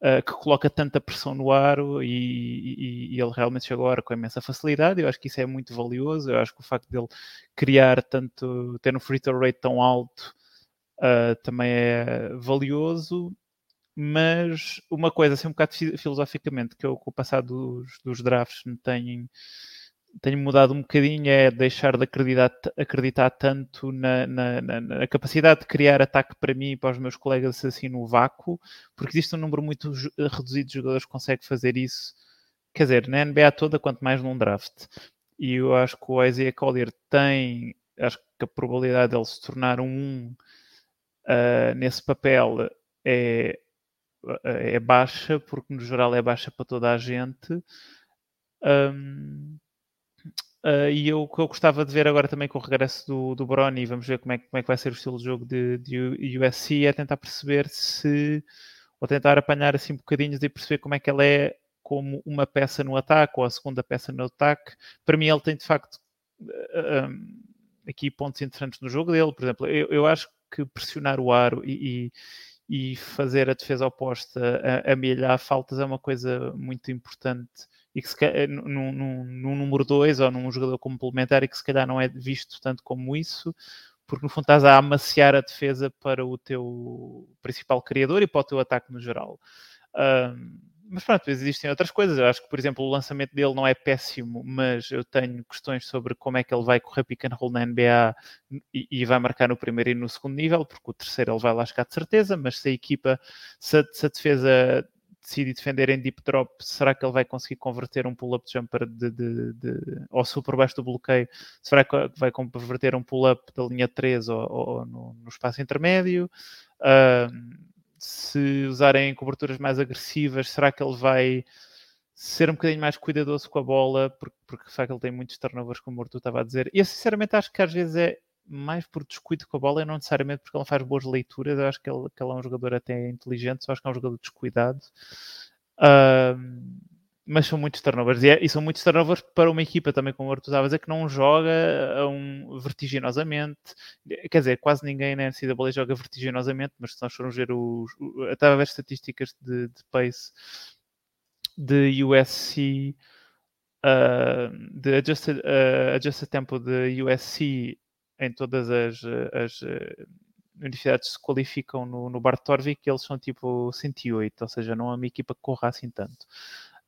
Uh, que coloca tanta pressão no aro e, e, e, ele realmente chega agora com imensa facilidade. Eu acho que isso é muito valioso. Eu acho que o facto dele criar tanto, ter um free throw rate tão alto uh, também é valioso. mas uma coisa, assim, um bocado filosoficamente, que eu com o passar dos, dos drafts me tenho, tenho mudado um bocadinho é deixar de acreditar, acreditar tanto na, na, na, na, capacidade de criar ataque para mim e para os meus colegas assim no vácuo, porque existe um número muito reduzido de jogadores que consegue fazer isso, quer dizer, na NBA toda, quanto mais num draft. E eu acho que o Isaiah Collier tem, acho que a probabilidade dele se tornar um uh, nesse papel é é baixa, porque no geral é baixa para toda a gente. Um, uh, e eu, o que eu gostava de ver agora também com o regresso do, do Brony, vamos ver como é, como é que vai ser o estilo de jogo de, de USC, é tentar perceber se, ou tentar apanhar assim bocadinhos e perceber como é que ele é como uma peça no ataque ou a segunda peça no ataque. Para mim, ele tem de facto um, aqui pontos interessantes no jogo dele. Por exemplo, eu, eu acho que pressionar o aro e, e e fazer a defesa oposta a, amelhar faltas é uma coisa muito importante e que se, num, num número 2 ou num jogador complementar e que se calhar não é visto tanto como isso, porque no fundo estás a amaciar a defesa para o teu principal criador e para o teu ataque no geral. Um, mas pronto, existem outras coisas. Eu acho que, por exemplo, o lançamento dele não é péssimo, mas eu tenho questões sobre como é que ele vai correr pick and roll na NBA e, e vai marcar no primeiro e no segundo nível, porque o terceiro ele vai lá chegar de certeza, mas se a equipa, se a, se a defesa decide defender em deep drop, será que ele vai conseguir converter um pull-up jumper de, de, de, ou se por baixo do bloqueio, será que vai converter um pull-up da linha 3 ou, ou no, no, espaço intermédio? Uh, se usarem coberturas mais agressivas, será que ele vai ser um bocadinho mais cuidadoso com a bola? Porque, porque de facto ele tem muitos turnovers, como o Arthur estava a dizer. E eu sinceramente acho que às vezes é mais por descuido com a bola e não necessariamente porque ele faz boas leituras. Eu acho que ele, que ele é um jogador até inteligente, só acho que é um jogador descuidado. Uh, mas são muitos turnovers. E, é, e, são muitos turnovers para uma equipa também, como o Arthur estava dizer, que não joga um, vertiginosamente. Quer dizer, quase ninguém na NCAA joga vertiginosamente, mas se nós formos ver os. Estava a ver estatísticas de, de pace de USC, uh, de adjusted, uh, adjusted tempo de USC em todas as, as uh, universidades se qualificam no, no Bart Torvik, eles são tipo 108, ou seja, não é uma equipa que corra assim tanto.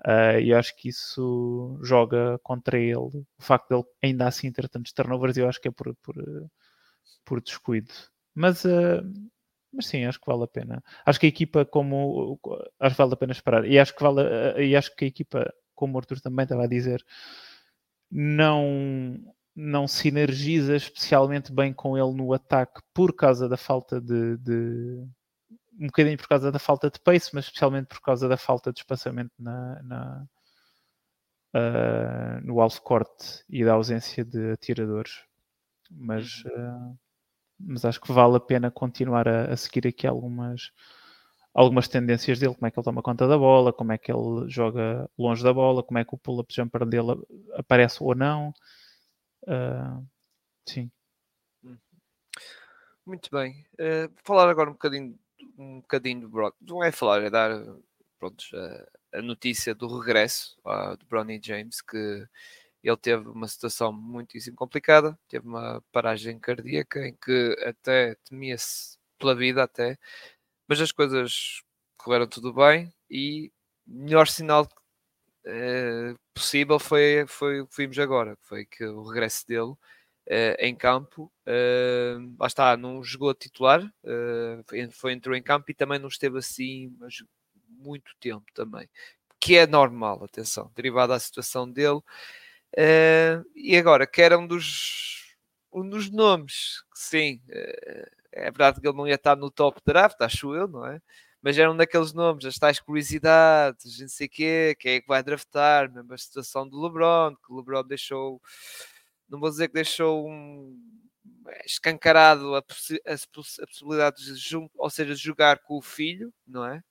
Uh, e acho que isso joga contra ele. O facto dele ainda assim ter tantos turnovers, eu acho que é por, por, por descuido. Mas, uh, mas sim, acho que vale a pena. Acho que a equipa, como. Acho que vale a pena esperar. E acho que, vale, uh, e acho que a equipa, como o Arthur também estava a dizer, não, não sinergiza especialmente bem com ele no ataque por causa da falta de, de um bocadinho por causa da falta de pace, mas especialmente por causa da falta de espaçamento na, na uh, no alvo corte e da ausência de atiradores. Mas, uh, mas acho que vale a pena continuar a, a, seguir aqui algumas, algumas tendências dele, como é que ele toma conta da bola, como é que ele joga longe da bola, como é que o pull-up jumper dele aparece ou não. Uh, sim. Muito bem. Uh, falar agora um bocadinho um bocadinho do Brock. Não é falar, é dar pronto, a, a notícia do regresso uh, do Bronny James, que ele teve uma situação muitíssimo complicada, teve uma paragem cardíaca em que até temia-se pela vida até, mas as coisas correram tudo bem e melhor sinal uh, possível foi, foi o que vimos agora, foi que o regresso dele em campo. Uh, lá está, não jogou a titular, uh, foi, entrou em campo e também não esteve assim mas muito tempo também. Que é normal, atenção, derivado da situação dele. e agora, que era um dos, um dos nomes, sim, é verdade que ele não ia estar no top draft, acho eu, não é? mas era um daqueles nomes, as tais curiosidades, não sei o quê, quem é que vai draftar, mesmo a situação do LeBron, que o LeBron deixou não vou dizer que deixou um, escancarado a, possi a, a, possibilidade de, ou seja, jogar com o filho, não é?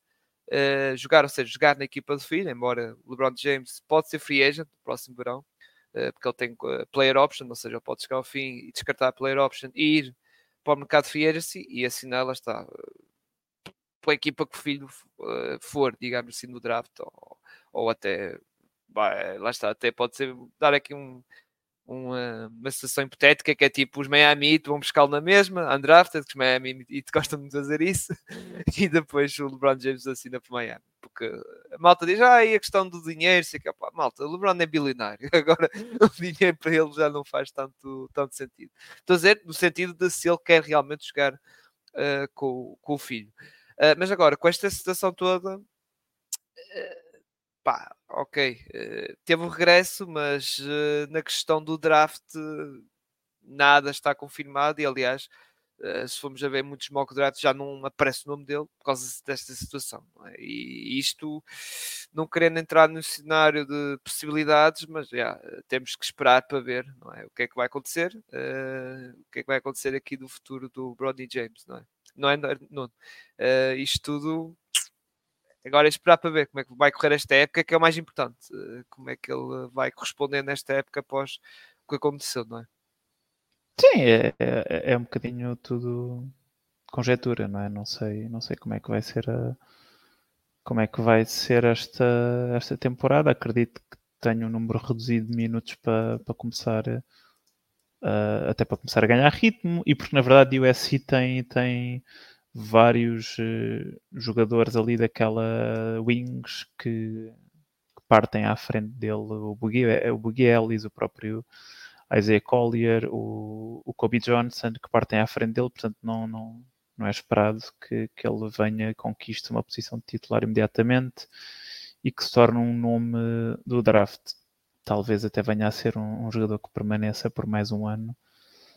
Uh, jogar, ou seja, jogar na equipa do filho, embora o LeBron James pode ser free agent no próximo verão, uh, porque ele tem uh, player option, ou seja, ele pode chegar ao fim e descartar a player option e ir para o mercado free agency e assinar, lá está, pela equipa que o filho for, digamos assim, no draft, ou, ou até, lá está, até pode ser, dar aqui um, uma, uma situação hipotética que é tipo os Miami Heat vão buscá-lo na mesma, undrafted, que os Miami Heat gostam de fazer isso, e depois o LeBron James assina para Miami. Porque a malta diz, ah, e a questão do dinheiro, sei que, pá, malta, o LeBron é bilionário, agora o dinheiro para ele já não faz tanto, tanto sentido. Estou a dizer, no sentido de se ele quer realmente jogar uh, com, com o filho. Uh, mas agora, com esta situação toda, uh, pá, ok, uh, teve o regresso, mas uh, na questão do draft nada está confirmado e aliás, uh, se formos a ver muitos mock drafts já não aparece o nome dele por causa desta situação. É? E isto, não querendo entrar no cenário de possibilidades, mas já, temos que esperar para ver não é? o que é que vai acontecer, o que é que vai acontecer aqui do futuro do Brodney James, não é? Não é, não, isto tudo Agora é esperar para ver como é que vai correr esta época, que é o mais importante. Eh, como é que ele vai corresponder nesta época após o que aconteceu, não é? Sim, é, é, é um bocadinho tudo conjetura, não é? Não sei, não sei como é que vai ser a, como é que vai ser esta, esta temporada. Acredito que tenho um número reduzido de minutos para, para começar uh, até para começar a ganhar ritmo e porque na verdade o USC tem, tem vários uh, jogadores ali daquela wings que, que, partem à frente dele, o Boogie, é, o Ellis, o próprio Isaiah Collier, o, o Kobe Johnson, que partem à frente dele, portanto não, não, não é esperado que, que ele venha conquiste uma posição de titular imediatamente e que se torne um nome do draft. Talvez até venha a ser um, um jogador que permaneça por mais um ano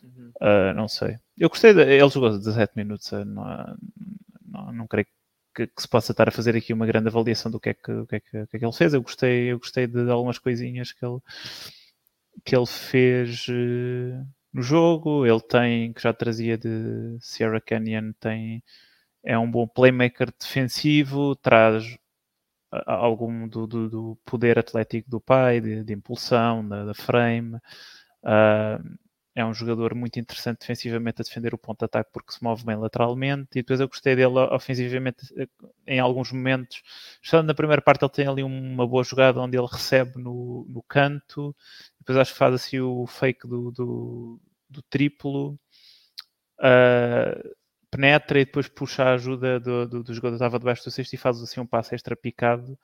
Uh, não sei. Eu gostei, de, ele jogou 17 minutos, uh, não, não, não creio que, que, se possa estar a fazer aqui uma grande avaliação do que é que, que, é que, que, é que ele fez. Eu gostei, eu gostei de algumas coisinhas que ele, que ele fez uh, no jogo. Ele tem, que já trazia de Sierra Canyon, tem, é um bom playmaker defensivo, traz algum do, do, do poder atlético do pai, de, de impulsão, da, da frame. Uh, é um jogador muito interessante defensivamente a defender o ponto de ataque porque se move bem lateralmente e depois eu gostei dele ofensivamente eh, em alguns momentos. Estando na primeira parte ele tem ali uma boa jogada onde ele recebe no, no canto, depois acho que faz assim o fake do, do, do triplo, uh, penetra e depois puxa a ajuda do, do, do jogador que estava debaixo do cesto e faz assim um passo extra picado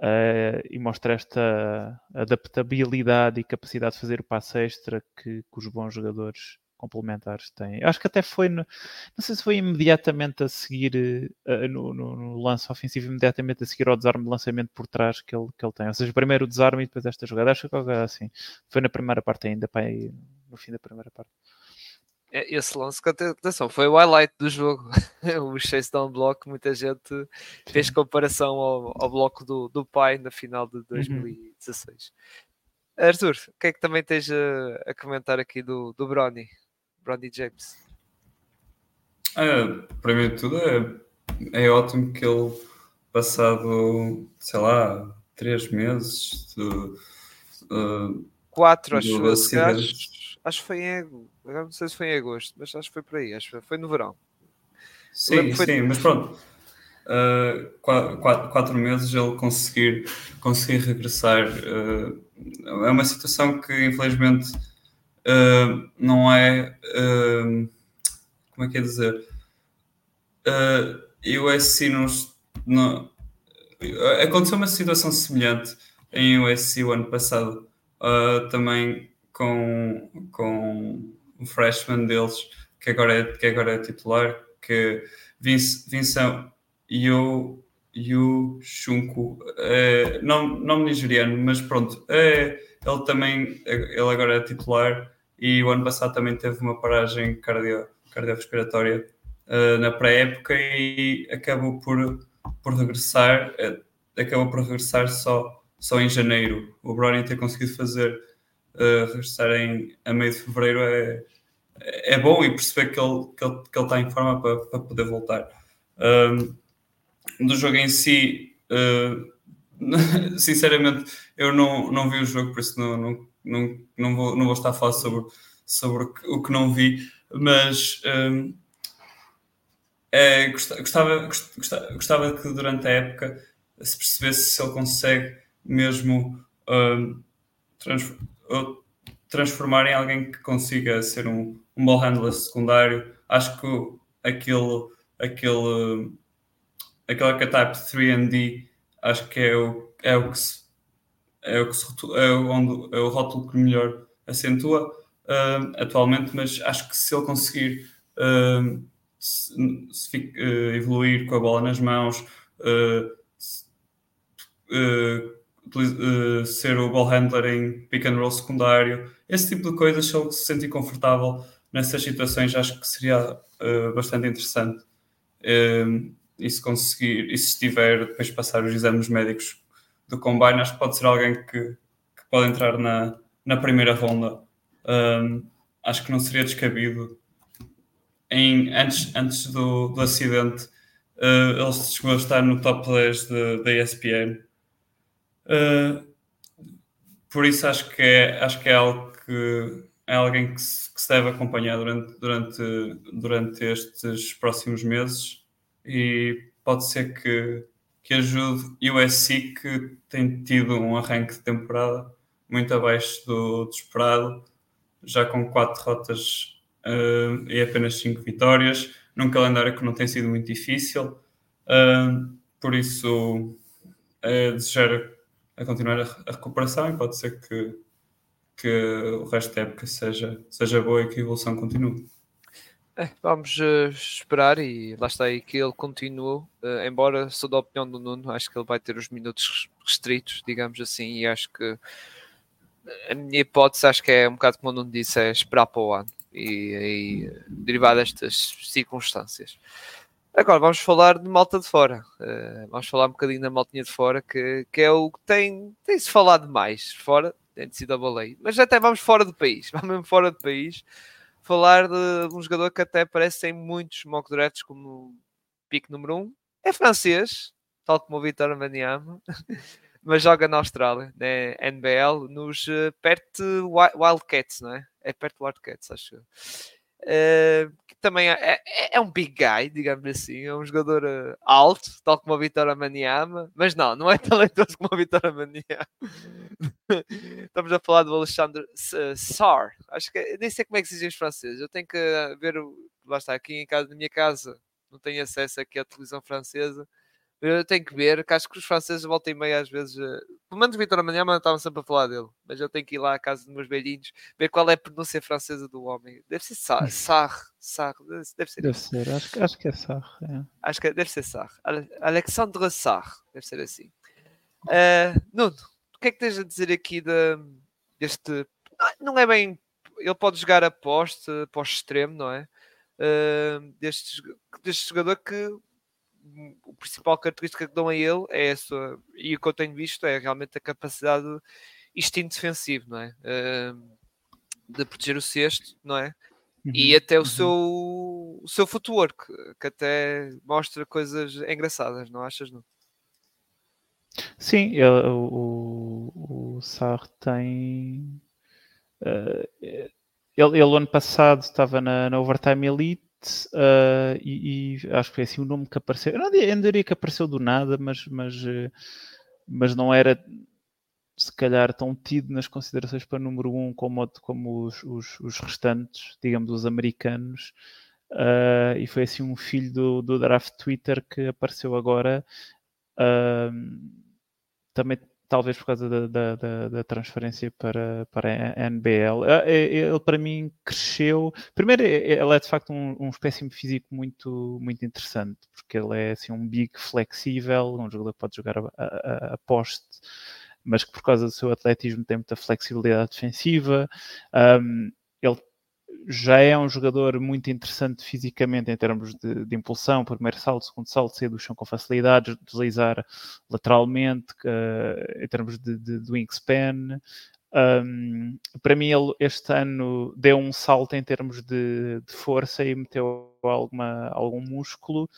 uh, e mostra esta adaptabilidade e capacidade de fazer o passo extra que, que os bons jogadores complementares têm. Acho que até foi, no, não sei se foi imediatamente a seguir uh, no, no, no, lance ofensivo, imediatamente a seguir ao desarme de lançamento por trás que ele, que ele tem. Ou seja, primeiro o desarme e depois esta jogada. Acho que assim. Foi na primeira parte ainda, aí, no fim da primeira parte. É, esse lance, atenção, foi o highlight do jogo. o chase down block, muita gente fez comparação ao, ao bloco do, do pai na final de 2016. Uhum. Arthur, o que é que também tens a, a comentar aqui do, do Bronny, Bronny James? Ah, para mim tudo é, é ótimo que ele passado, sei lá, três meses de, uh, quatro, acho, acho que foi em Agora não sei se foi em agosto, mas acho que foi por aí, acho que foi no verão. Sim, foi... sim, mas pronto. Uh, quatro, quatro, meses ele conseguir, conseguir regressar uh, é uma situação que infelizmente uh, não é como é que é dizer uh, USC nos, no, aconteceu uma situação semelhante em USC o ano passado também com, com um freshman deles, que agora é, que agora é titular, que Vince, Vincent Yu, Yu Shunku, é, nome, nome nigeriano, mas pronto, é, ele também, ele agora é titular e o ano passado também teve uma paragem cardio, cardiorrespiratória na pré-época e acabou por, por regressar, acabou por regressar só, só em janeiro. O Brownie ter conseguido fazer uh, regressar a meio de fevereiro é, é bom e perceber que ele, que ele, que ele está em forma para, para poder voltar. Um, do jogo em si, uh, sinceramente, eu não, não vi o jogo, por isso não, não, não, não, vou, não vou estar a falar sobre, sobre o que não vi, mas um, é, gostava, gostava, gostava que durante a época se percebesse se ele consegue mesmo um, transformar em alguém que consiga ser um, um ball handler secundário. Acho que aquele, aquele, aquele archetype 3D acho que é o, é o que se, é o que se, é onde, é o rótulo que melhor acentua uh, atualmente, mas acho que se ele conseguir uh, se, se, uh, evoluir com a bola nas mãos, ser o ball handler em pick and roll secundário, esse tipo de coisas, se ele se sentir confortável nessas situações, acho que seria bastante interessante. e se conseguir, e se estiver depois passar os exames médicos do combine, acho que pode ser alguém que, que pode entrar na, na primeira ronda um, acho que não seria descabido. Em, antes antes do, do acidente, uh, ele chegou a estar no top 10 da ESPN. Uh, por isso acho que é, acho que é algo que é alguém que se, que se deve acompanhar durante, durante, durante estes próximos meses e pode ser que, que ajude o USC que tem tido um arranque de temporada muito abaixo do, do esperado já com quatro derrotas uh, e apenas cinco vitórias, num calendário que não tem sido muito difícil. Uh, por isso, é desejar a continuar a, a, recuperação e pode ser que, que o resto da época seja, seja boa e que a evolução continue. É, vamos uh, esperar e lá está aí que ele continue, uh, embora sou da opinião do Nuno, acho que ele vai ter os minutos restritos, digamos assim, e acho que a minha hipótese acho que é um bocado como o Nuno disse, é esperar para o ano e, e derivar destas circunstâncias. Agora vamos falar de malta de fora. Uh, vamos falar um bocadinho da maltinha de fora, que, que é o que tem, tem-se falado mais fora, tem sido a baleia. Mas até vamos fora do país, vamos mesmo fora do país, falar de um jogador que até parece em muitos mock drafts como pique número 1. Um. É francês, tal como o Vitor Maniama. mas joga na Austrália, né? NBL, nos uh, perto de Wildcats, não é? É perto de Wildcats, acho. Uh, que também é, é, é, um big guy, digamos assim, é um jogador uh, alto, tal como a Vitória Maniama, mas não, não é talentoso como a Vitória Maniama. Estamos a falar do Alexandre Sar, acho que nem sei como é que se diz em francês, eu tenho que ver, lá está, aqui em casa, na minha casa, não tenho acesso aqui à televisão francesa, eu tenho que ver, que acho que os franceses voltam e meia às vezes. Uh, pelo menos Vitor Amanhã estavam sempre a falar dele, mas eu tenho que ir lá à casa dos meus velhinhos ver qual é a pronúncia francesa do homem. Deve ser Sar, Sar, Sar deve ser. Deve ser, acho, que, acho que é Sar. É. Acho que deve ser Sar. Alexandre Sar, deve ser assim. Uh, Nuno, o que é que tens a dizer aqui de, deste. Não é bem. Ele pode jogar a poste, poste extremo, não é? Uh, deste, deste jogador que o principal característica que dão a ele é essa, e o que eu tenho visto é realmente a capacidade de instinto defensivo, não é? De proteger o cesto, não é? Uhum. E até o, uhum. seu, o seu footwork, que até mostra coisas engraçadas, não achas? Não? Sim, o, o Sarr tem. Uh, ele, ele, ano passado estava na, na Overtime Elite uh, e, e, acho que foi assim o nome que apareceu. Eu não, diria que apareceu do nada, mas, mas, uh, mas não era se calhar tão tido nas considerações para número um como, como os, os, os restantes, digamos, os americanos. Uh, e foi assim um filho do, do draft Twitter que apareceu agora. também talvez por causa da, da, da, da, transferência para, para a NBL. Ah, é, é, ele, para mim, cresceu. Primeiro, é, ele é de facto um, um espécime físico muito, muito interessante, porque ele é assim, um big flexível, um jogador que pode jogar a, a, a poste, mas que por causa do seu atletismo tem muita flexibilidade defensiva. Um, ele já é um jogador muito interessante fisicamente em termos de, de impulsão, primeiro salto, segundo salto, sair do chão com facilidade, deslizar lateralmente, uh, em termos de, de, de wingspan. Um, para mim, ele este ano deu um salto em termos de, de força e meteu alguma, algum músculo.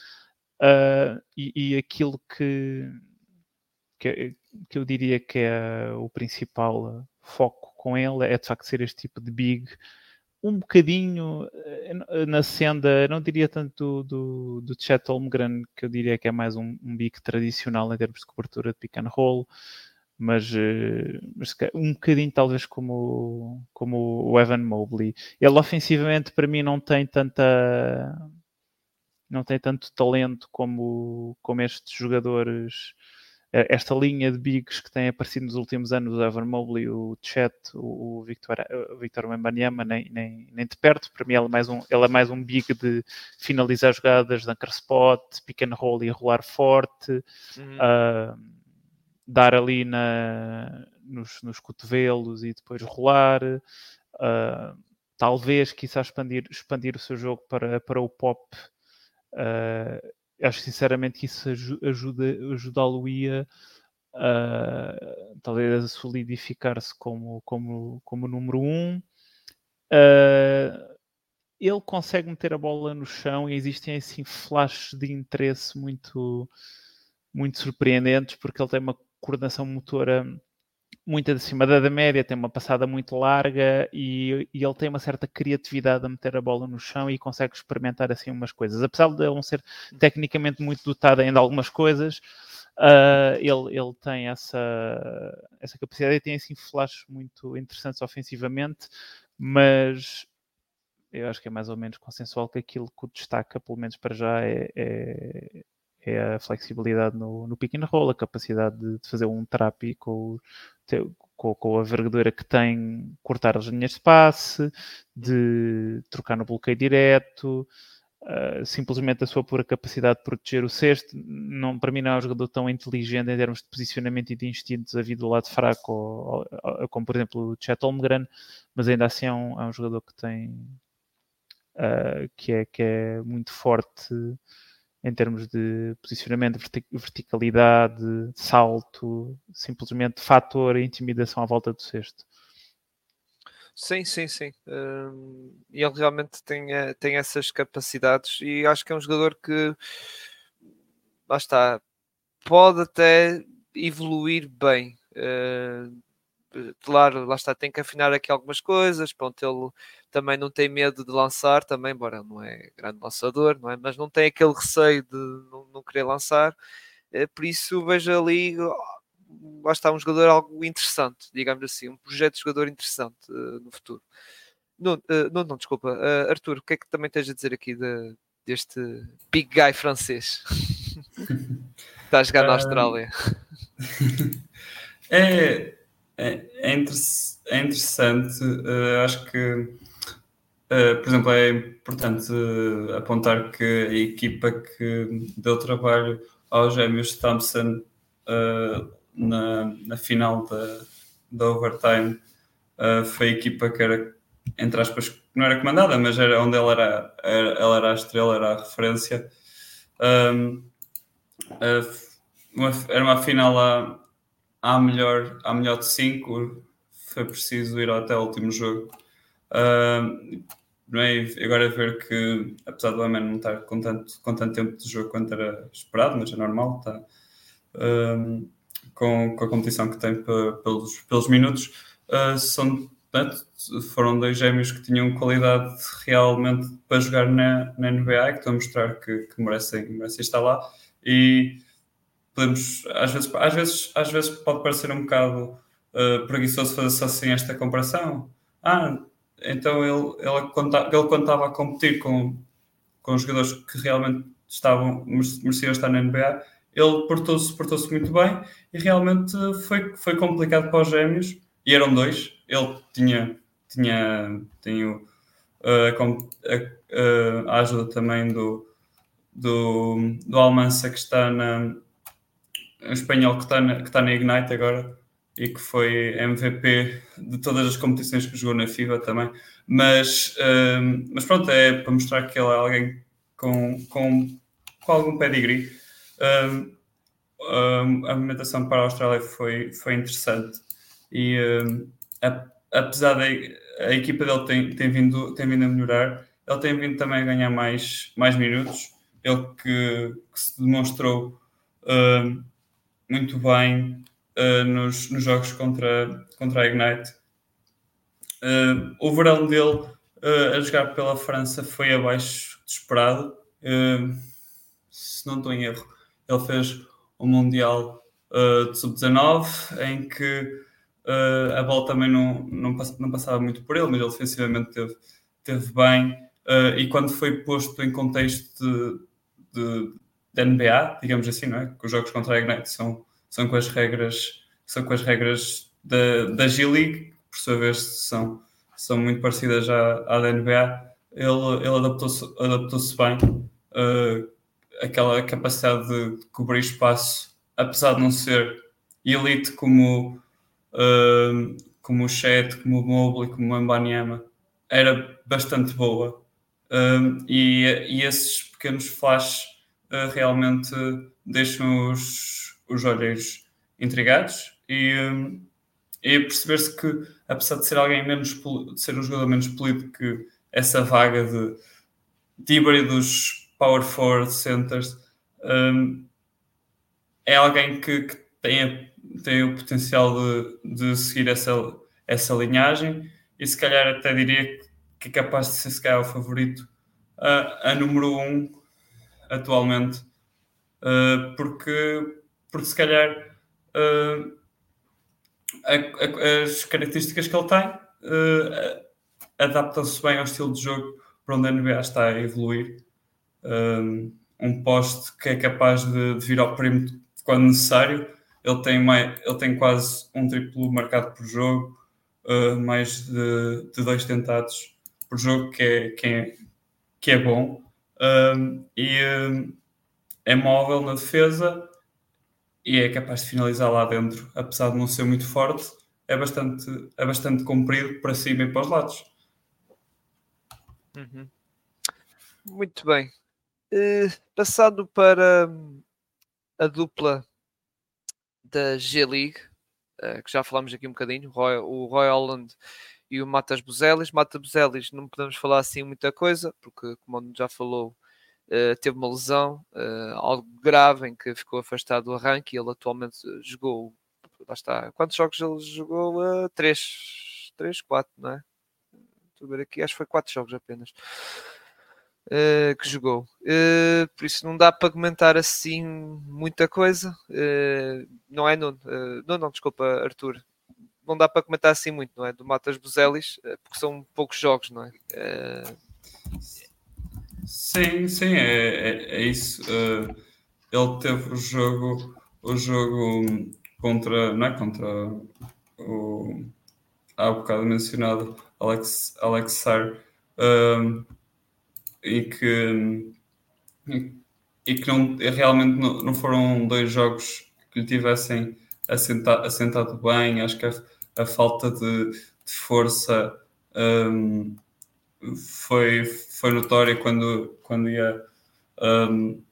Uh, e, e, aquilo que, que, que, eu diria que é o principal foco com ele é de facto ser este tipo de big um bocadinho eh, na senda, não diria tanto do, do, do Chet Holmgren, que eu diria que é mais um, um big tradicional em termos de cobertura de pick and roll, mas, mas, um bocadinho talvez como, como o Evan Mobley. Ele ofensivamente para mim não tem tanta não tem tanto talento como, como estes jogadores eh, esta linha de bigs que tem aparecido nos últimos anos, o Evan Mobley, o Chet, o Victor, o Victor Wembanyama, nem, nem, nem de perto. Para mim, ele é, mais um, ele é mais um big de finalizar jogadas, de anchor spot, pick and roll e rolar forte, uhum. uh, dar ali na, nos, nos cotovelos e depois rolar. Uh, talvez, quizá, expandir, expandir o seu jogo para, para o pop. Uh, acho sinceramente que isso ajuda, ajudá-lo-ia uh, talvez a solidificar-se como, como, como número um. Uh, ele consegue meter a bola no chão e existem assim flashes de interesse muito, muito surpreendentes porque ele tem uma coordenação motora muito acima da média, tem uma passada muito larga e, e, ele tem uma certa criatividade a meter a bola no chão e consegue experimentar assim umas coisas. Apesar de ele não ser tecnicamente muito dotado ainda algumas coisas, uh, ele, ele tem essa, essa capacidade e tem assim flashes muito interessantes ofensivamente, mas eu acho que é mais ou menos consensual que aquilo que o destaca, pelo menos para já, é, é é a flexibilidade no, no pick and roll, a capacidade de, de fazer um trap com, com, com, a vergadura que tem, cortar as linhas de passe, de trocar no bloqueio direto, uh, simplesmente a sua pura capacidade de proteger o cesto. Não, para mim não é um jogador tão inteligente em termos de posicionamento e de instintos a vir do lado fraco, ou, ou, como por exemplo o Chet Holmgren, mas ainda assim é um, é um jogador que tem... Uh, que, é, que é muito forte em termos de posicionamento, verticalidade, salto, simplesmente fator e intimidação à volta do cesto. Sim, sim, sim. Um, e ele realmente tem, eh, tem essas capacidades e acho que é um jogador que lá está, pode até evoluir bem. Uh, claro, lá está, tem que afinar aqui algumas coisas. Pronto, ele também não tem medo de lançar, também, embora ele não é grande lançador, não é? mas não tem aquele receio de não, não querer lançar. É, por isso vejo ali, lá está um jogador algo interessante, digamos assim, um projeto de jogador interessante uh, no futuro. Não, uh, não, não, desculpa. Uh, Arthur, o que é que também tens a dizer aqui de, deste big guy francês? Está a jogar na Austrália. é, é, é, interessante. Uh, acho que, por exemplo, é importante uh, apontar que a equipa que deu trabalho aos gêmeos Thompson na, na final da, da overtime foi a equipa que era, entre aspas, não era comandada, mas era onde ela era, era ela era a estrela, era a referência. Um, uma, era uma final lá à melhor, à melhor de 5 foi preciso ir até o último jogo. Uh, agora é ver que, apesar do Amen não estar com tanto, com tanto tempo de jogo quanto era esperado, mas é normal, está uh, com, com a competição que tem pelos, pelos minutos, uh, são, foram dois gêmeos que tinham qualidade realmente para jogar na, na NBA que estão a mostrar que, que merecem, merecem estar lá. E podemos, às vezes, às vezes, às vezes pode parecer um bocado uh, preguiçoso fazer só assim esta comparação. Ah, então ele, ele, ele quando estava a competir com, com jogadores que realmente estavam, mereciam estar na NBA, ele portou-se portou muito bem e realmente foi, foi complicado para os gêmeos, e eram dois, ele tinha, tinha, tinha uh, a, a, ajuda também do, do, do Almança que está na, um espanhol que está na, que está na Ignite agora e que foi MVP de todas as competições que jogou na FIBA também. Mas, um, mas pronto, é para mostrar que ele é alguém com, com, com algum pedigree. Um, um, a movimentação para a Austrália foi, foi interessante e a, apesar da a equipa dele tem, tem, vindo, tem vindo a melhorar, ele tem vindo também a ganhar mais, mais minutos. Ele que, que se demonstrou muito bem uh, nos, nos, jogos contra, contra a Ignite. Uh, o verão dele uh, a jogar pela França foi abaixo de esperado. se não estou em erro, ele fez o Mundial uh, de sub-19, em que a bola também não, não, não, passava muito por ele, mas ele defensivamente teve, teve bem. E quando foi posto em contexto de, de, de, NBA, digamos assim, não é? Que os jogos contra a Ignite são, são com as regras, são com as regras da, da G-League, por sua vez são, são muito parecidas à, à da NBA, ele, ele adaptou-se adaptou bem. Uh, aquela capacidade de cobrir espaço, apesar de não ser elite como, uh, como o Chet, como o Mobley, como o Mbanyama, era bastante boa. Uh, e, e esses pequenos flashes realmente deixam os, os olheiros intrigados e, e perceber-se que, apesar de ser alguém menos de ser um jogador menos polido que essa vaga de, de híbridos power forward centers, um, é alguém que, que tem, tem o potencial de, de seguir essa, essa linhagem e se calhar até diria que é capaz de ser se calhar o favorito a, a número um atualmente uh, porque, porque se calhar uh, a, a, as características que ele tem uh, adaptam-se bem ao estilo de jogo para onde a NBA está a evoluir um, um poste que é capaz de, de, vir ao perímetro quando necessário. Ele tem, mais, ele tem quase um triplo marcado por jogo, uh, mais de, de, dois tentados por jogo, que é, que é, que é bom. Um, e um, é móvel na defesa e é capaz de finalizar lá dentro, apesar de não ser muito forte, é bastante, é bastante comprido para cima e para os lados. Uhum. Muito bem. Uh, passando para hum, a dupla da G-League, uh, que já falámos aqui um bocadinho, Roy, o Roy Holland e o Matas Buzelis. Mata Buzelis não podemos falar assim muita coisa, porque, como já falou, uh, teve uma lesão, algo grave, em que ficou afastado do arranque. Ele atualmente jogou, lá está, quantos jogos ele jogou? Uh, três, três, quatro, não é? Estou a ver aqui, acho que foi quatro jogos apenas uh, que jogou. Uh, por isso não dá para comentar assim muita coisa. Uh, não é, Nuno? não, não, desculpa, Arthur. Não dá para comentar assim muito, não é? Do Matas Buzelis, porque são poucos jogos, não é? Sim, sim, é, é, é isso. ele teve o jogo, o jogo contra, não é? Contra o há bocado mencionado Alex, Alex Sar, um, e que, e que não, realmente não, não foram dois jogos que lhe tivessem assentado, assentado bem. Acho que a, a falta de, de força um, foi, foi notória quando, quando ia um,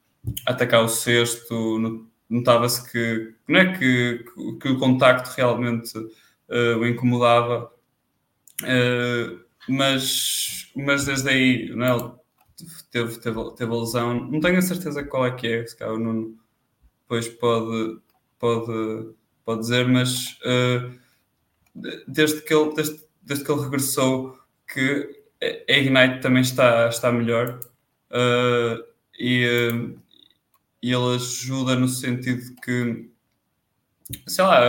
atacar o sexto. Notava-se que não é que, que o contacto realmente uh, o incomodava, uh, mas, mas desde aí não é? teve, teve, teve a lesão. Não tenho a certeza qual é que é, se calhar o Nuno depois pode, pode, pode dizer, mas uh, desde, que ele, desde, desde que ele regressou, que a Ignite também está, está melhor uh, e, uh, e ele ajuda no sentido que, sei lá,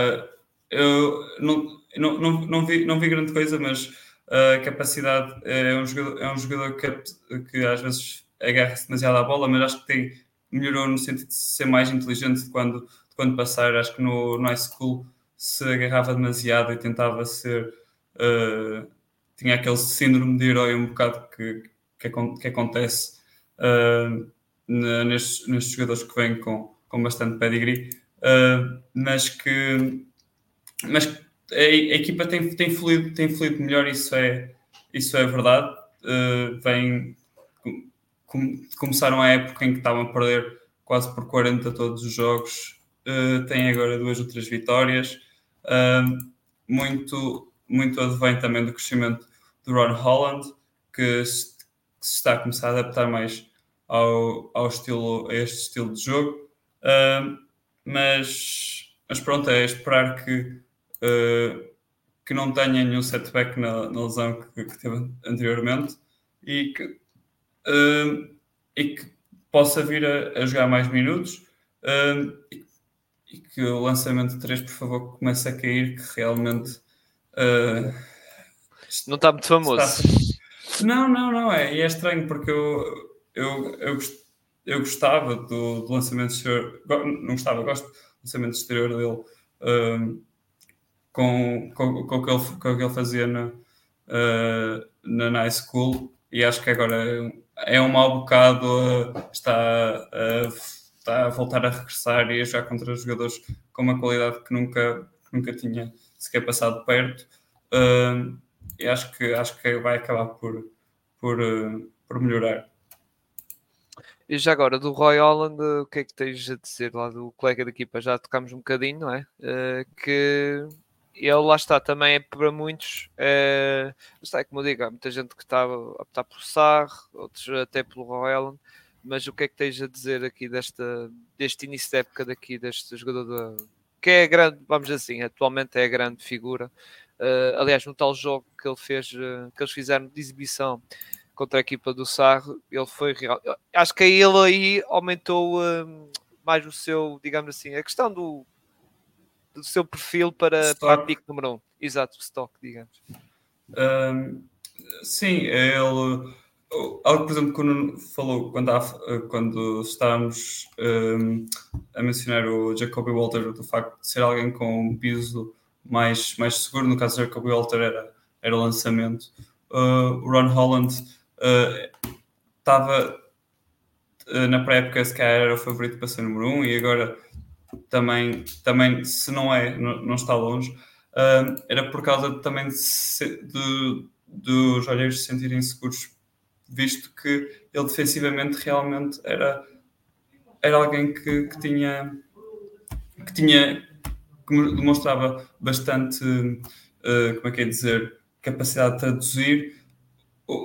eu não, não, não, não, vi, não vi grande coisa, mas a capacidade é um jogador, é um jogador que, que às vezes agarra-se demasiado à bola, mas acho que tem, melhorou no sentido de ser mais inteligente de quando, de quando passar. Acho que no, no high school se agarrava demasiado e tentava ser. Uh, tinha aquele síndrome de herói um bocado que, que, que acontece uh, nestes, nestes jogadores que vêm com, com bastante pedigree, uh, mas que. Mas a, a, equipa tem, tem, fluído, tem fluído melhor, isso é, isso é verdade. Uh, vem, com, começaram a época em que estavam a perder quase por 40 todos os jogos, uh, têm agora duas ou três vitórias. Uh, muito, muito advém também do crescimento do Ron Holland, que se, que se está a começar a adaptar mais ao, ao estilo, a este estilo de jogo. Uh, mas, mas pronto, é esperar que uh, que não tenha nenhum setback na, na lesão que, que, teve anteriormente e que, uh, e que possa vir a, a, jogar mais minutos e, e que o lançamento de 3, por favor, comece a cair, que realmente. Uh, não está muito famoso. Está... Não, não, não, é, e é estranho porque eu, eu, eu, eu gostava do, do lançamento exterior, não gostava, gosto do lançamento exterior dele uh, com, com, com, o que ele, com o que ele fazia na, uh, na Night School e acho que agora é um mau bocado, uh, está, está a voltar a regressar e a jogar contra jogadores com uma qualidade que nunca, que nunca tinha sequer passado perto. E acho que, acho que vai acabar por, por, por melhorar. E já agora, do Roy Holland, o que é que tens a dizer lá do colega da equipa? Já tocámos um bocadinho, não é? Uh, que ele lá está, também é para muitos, uh, está, é como eu digo, há muita gente que está a optar por Sar, outros até pelo Roy Holland, mas o que é que tens a dizer aqui desta, deste início da época daqui, deste jogador que é grande, vamos dizer assim, atualmente é a grande figura. Uh, aliás, no tal jogo que ele fez, uh, que eles fizeram de exibição, contra a equipa do Sarro, ele foi real. Acho que ele aí aumentou um, mais o seu, digamos assim, a questão do, do seu perfil para, para a pick número 1. Um. Exato, o stock, digamos. Um, sim, ele. Algo, por exemplo, quando falou, quando, há, quando estávamos um, a mencionar o Jacoby Walter, do facto de ser alguém com um piso mais, mais seguro, no caso do Jacoby Walter era, era lançamento. Uh, o Ron Holland estava uh, uh, na pré-época se calhar era o favorito para ser número um e agora também, também se não é, não, não está longe, uh, era por causa também dos olheiros se sentirem seguros, visto que ele defensivamente realmente era, era alguém que, que tinha que tinha que demonstrava bastante uh, como é que é dizer capacidade de traduzir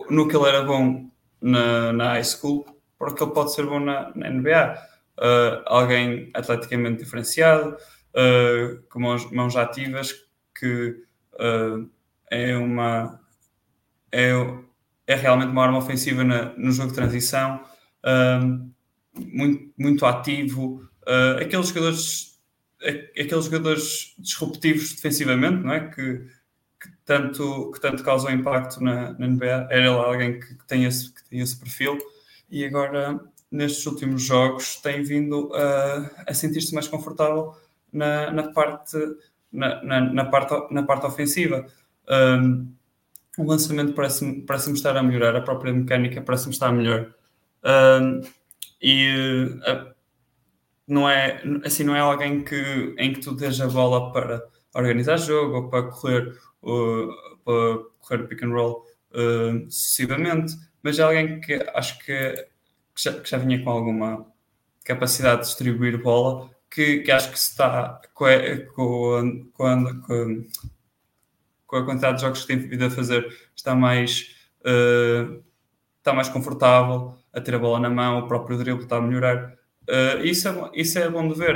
no que ele era bom na, na high school, porque ele pode ser bom na, na NBA. Uh, alguém atleticamente diferenciado, uh, com mãos, mãos ativas, que uh, é uma é, é realmente uma arma ofensiva na, no jogo de transição, muito, muito ativo, aqueles jogadores aqueles jogadores disruptivos defensivamente, não é? Que, que tanto, que tanto causam impacto na, na NBA. Era alguém que, que, tem esse, que tem esse perfil e agora, nestes últimos jogos, tem vindo a, a sentir-se mais confortável na, na parte, na, na, na, parte, na parte ofensiva. Um, o lançamento parece-me parece estar a melhorar, a própria mecânica parece-me estar melhor. Um, e uh, não é assim não é alguém que em que tu tens a bola para organizar jogo ou para correr para correr pick and roll uh, sucessivamente, mas é alguém que acho que, que, já, que já vinha com alguma capacidade de distribuir bola, que, que acho que está com a, com, com a quantidade de jogos que tem vindo a fazer, está mais, uh, está mais confortável a ter a bola na mão, o próprio drible está a melhorar. Uh, isso, é, isso é bom de ver,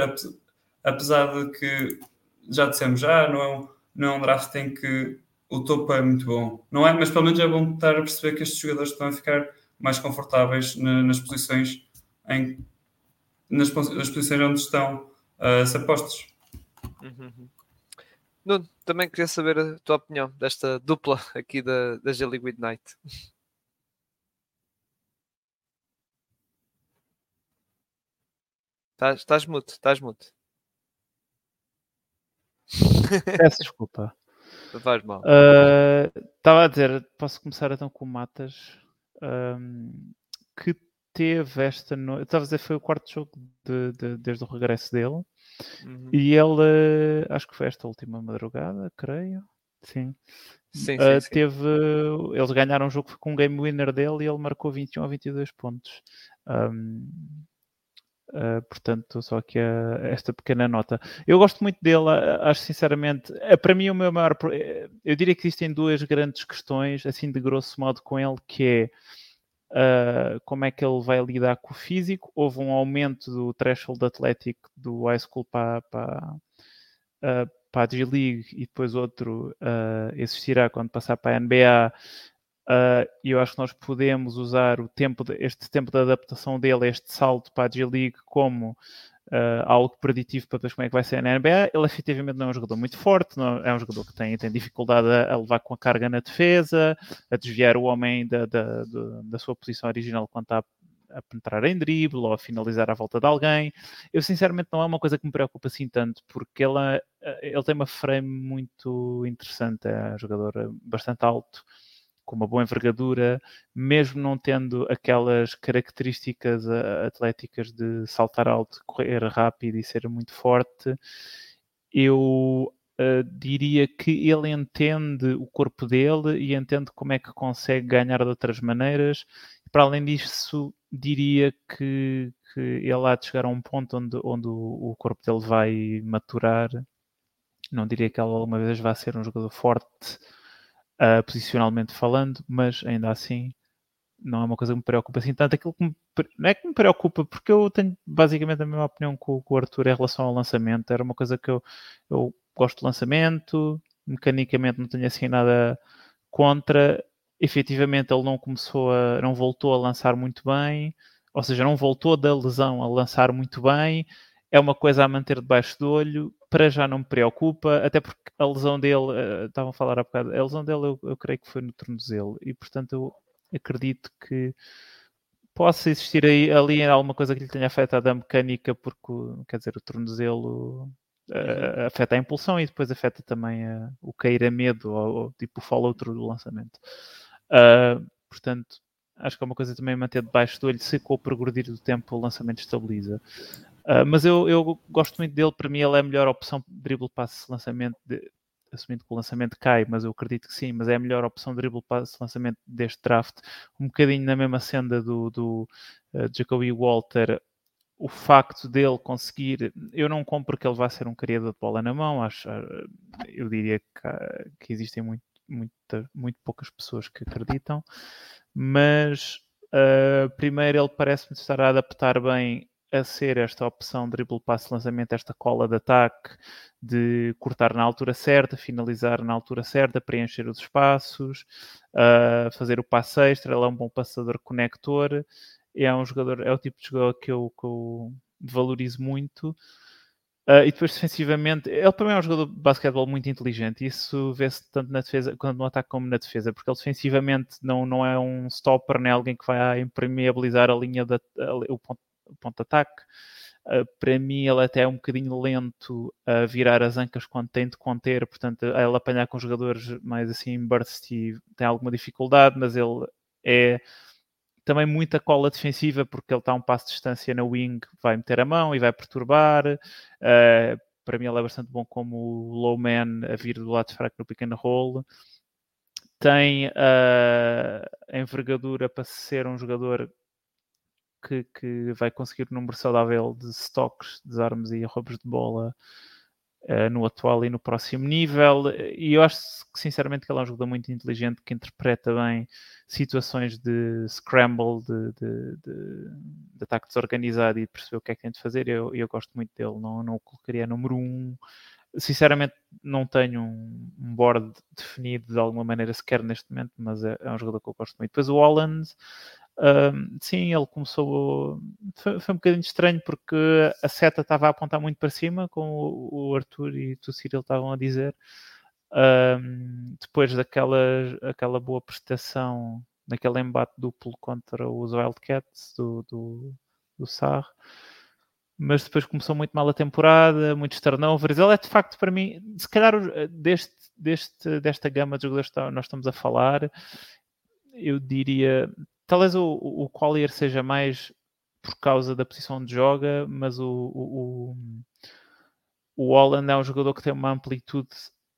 apesar de que já dissemos já, não é um, não é um draft em que o topo é muito bom, não é? Mas pelo menos é bom estar a perceber que estes jogadores estão a ficar mais confortáveis na, nas posições em nas, nas, posições onde estão uh, se apostos. Uhum. Nuno, também queria saber a tua opinião desta dupla aqui da, da Jelly Midnight. Estás, estás muto, estás muto. Peço desculpa. Não faz mal. Estava uh, a dizer, posso começar então com o Matas, um, que teve esta noite. Estava a dizer, foi o quarto jogo de, de, desde o regresso dele. Uhum. E ele, acho que foi esta última madrugada, creio. Sim. Sim, sim, uh, sim. Teve, eles ganharam um jogo com um game winner dele e ele marcou 21 a 22 pontos. Um, Uh, portanto, só aqui uh, esta pequena nota. Eu gosto muito dele, uh, acho sinceramente, para mim o meu maior. Eh, eu diria que existem duas grandes questões, assim de grosso modo, com ele, que é como é que ele vai lidar com o físico. Houve um aumento do threshold atlético do high school para, para, para a G-League e depois outro existirá quando passar para a NBA Uh, e eu acho que nós podemos usar o tempo de, este tempo de adaptação dele, este salto para a G-League, como uh, algo preditivo para depois como é que vai ser na NBA. Ele efetivamente não é um jogador muito forte, não, é um jogador que tem, tem dificuldade a, a, levar com a carga na defesa, a desviar o homem da, da, da, da sua posição original quando está a penetrar em drible ou a finalizar à volta de alguém. Eu sinceramente não é uma coisa que me preocupa assim tanto, porque ele, ele tem uma frame muito interessante, é um jogador bastante alto, com uma boa envergadura, mesmo não tendo aquelas características eh, atléticas de saltar alto, correr rápido e ser muito forte, eu uh, diria que ele entende o corpo dele e entende como é que consegue ganhar de outras maneiras. Para além disso, diria que, que ele há de chegar a um ponto onde, onde o, o corpo dele vai maturar. Não diria que ele alguma vez vai ser um jogador forte, uh, posicionalmente falando, mas ainda assim não é uma coisa que me preocupa assim tanto. Aquilo que me, não é que me preocupa, porque eu tenho basicamente a mesma opinião com, com o Arthur em relação ao lançamento. Era uma coisa que eu, eu gosto de lançamento, mecanicamente não tenho assim nada contra efetivamente ele não começou a, não voltou a lançar muito bem, ou seja, não voltou da lesão a lançar muito bem, é uma coisa a manter debaixo do olho, para já não me preocupa, até porque a lesão dele, uh, estavam a falar há bocado, a lesão dele eu, eu creio que foi no tornozelo, e portanto eu acredito que possa existir aí, ali alguma coisa que lhe tenha afetado a mecânica, porque, quer dizer, o tornozelo uh, afeta a impulsão e depois afeta também uh, o cair a medo ou, ou tipo o follow-through do lançamento. Uh, portanto, acho que é uma coisa também manter debaixo do olho, se com o progredir do tempo o lançamento estabiliza. Uh, mas eu, eu gosto muito dele, para mim ele é a melhor opção de dribble passe lançamento, de, assumindo que o lançamento cai, mas eu acredito que sim, mas é a melhor opção de dribble passe lançamento deste draft, um bocadinho na mesma senda do, do uh, Jacoby Walter, o facto dele conseguir, eu não compro que ele vá ser um criador de bola na mão, acho, eu diria que, que existem muito muita, muito poucas pessoas que acreditam, mas uh, primeiro ele parece-me estar a adaptar bem a ser esta opção dribble passe lançamento, esta cola de ataque, de cortar na altura certa, finalizar na altura certa, preencher os espaços, uh, fazer o passe extra, ele é um bom passador conector, é um jogador, é o tipo de jogador que eu, que eu valorizo muito. Uh, e depois defensivamente, ele também é um jogador de basquetebol muito inteligente. Isso vê-se tanto na defesa, quando no ataque como na defesa, porque ele defensivamente não, não é um stopper, nem alguém que vai impermeabilizar a linha da, a, o, ponto, ponto de ataque. Uh, para mim, ele até é um bocadinho lento a virar as ancas quando tem de conter, portanto, ele apanhar com jogadores mais assim burst e tem alguma dificuldade, mas ele é também muita cola defensiva, porque ele está a um passo de distância na wing, vai meter a mão e vai perturbar. Uh, para mim, ele é bastante bom como low man a vir do lado fraco no pick and roll. Tem uh, a envergadura para ser um jogador que, que vai conseguir um número saudável de stocks, desarmes e roubos de bola uh, no atual e no próximo nível. E eu acho que, sinceramente, que ele é um jogador muito inteligente que interpreta bem situações de scramble, de, de, de, de ataque desorganizado e perceber o que é que tem de fazer. Eu, eu gosto muito dele, não, não o colocaria número um. Sinceramente, não tenho um, board definido de alguma maneira sequer neste momento, mas é, é um jogador que eu gosto muito. Depois o Holland, sim, ele começou. Foi, foi, um bocadinho estranho porque a seta estava a apontar muito para cima, como o, Arthur e o Cyril estavam a dizer. Um, depois daquela aquela boa prestação naquele embate duplo contra os Wildcats do, do, do mas depois começou muito mal a temporada, muitos turnovers. Ele é de facto para mim, se calhar deste, deste, desta gama de jogadores que nós estamos a falar, eu diria talvez o, o Collier seja mais por causa da posição de joga, mas o, o, o Holland é um jogador que tem uma amplitude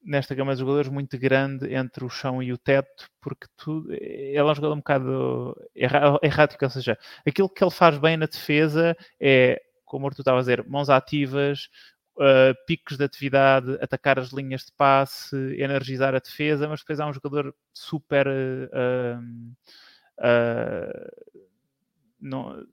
nesta gama de jogadores muito grande entre o chão e o teto, porque tu, ele é um jogador um bocado errático, ou seja, aquilo que ele faz bem na defesa é, como tu estava a dizer, mãos ativas, uh, picos de atividade, atacar as linhas de passe, energizar a defesa, mas depois há um jogador super uh, Uh, não,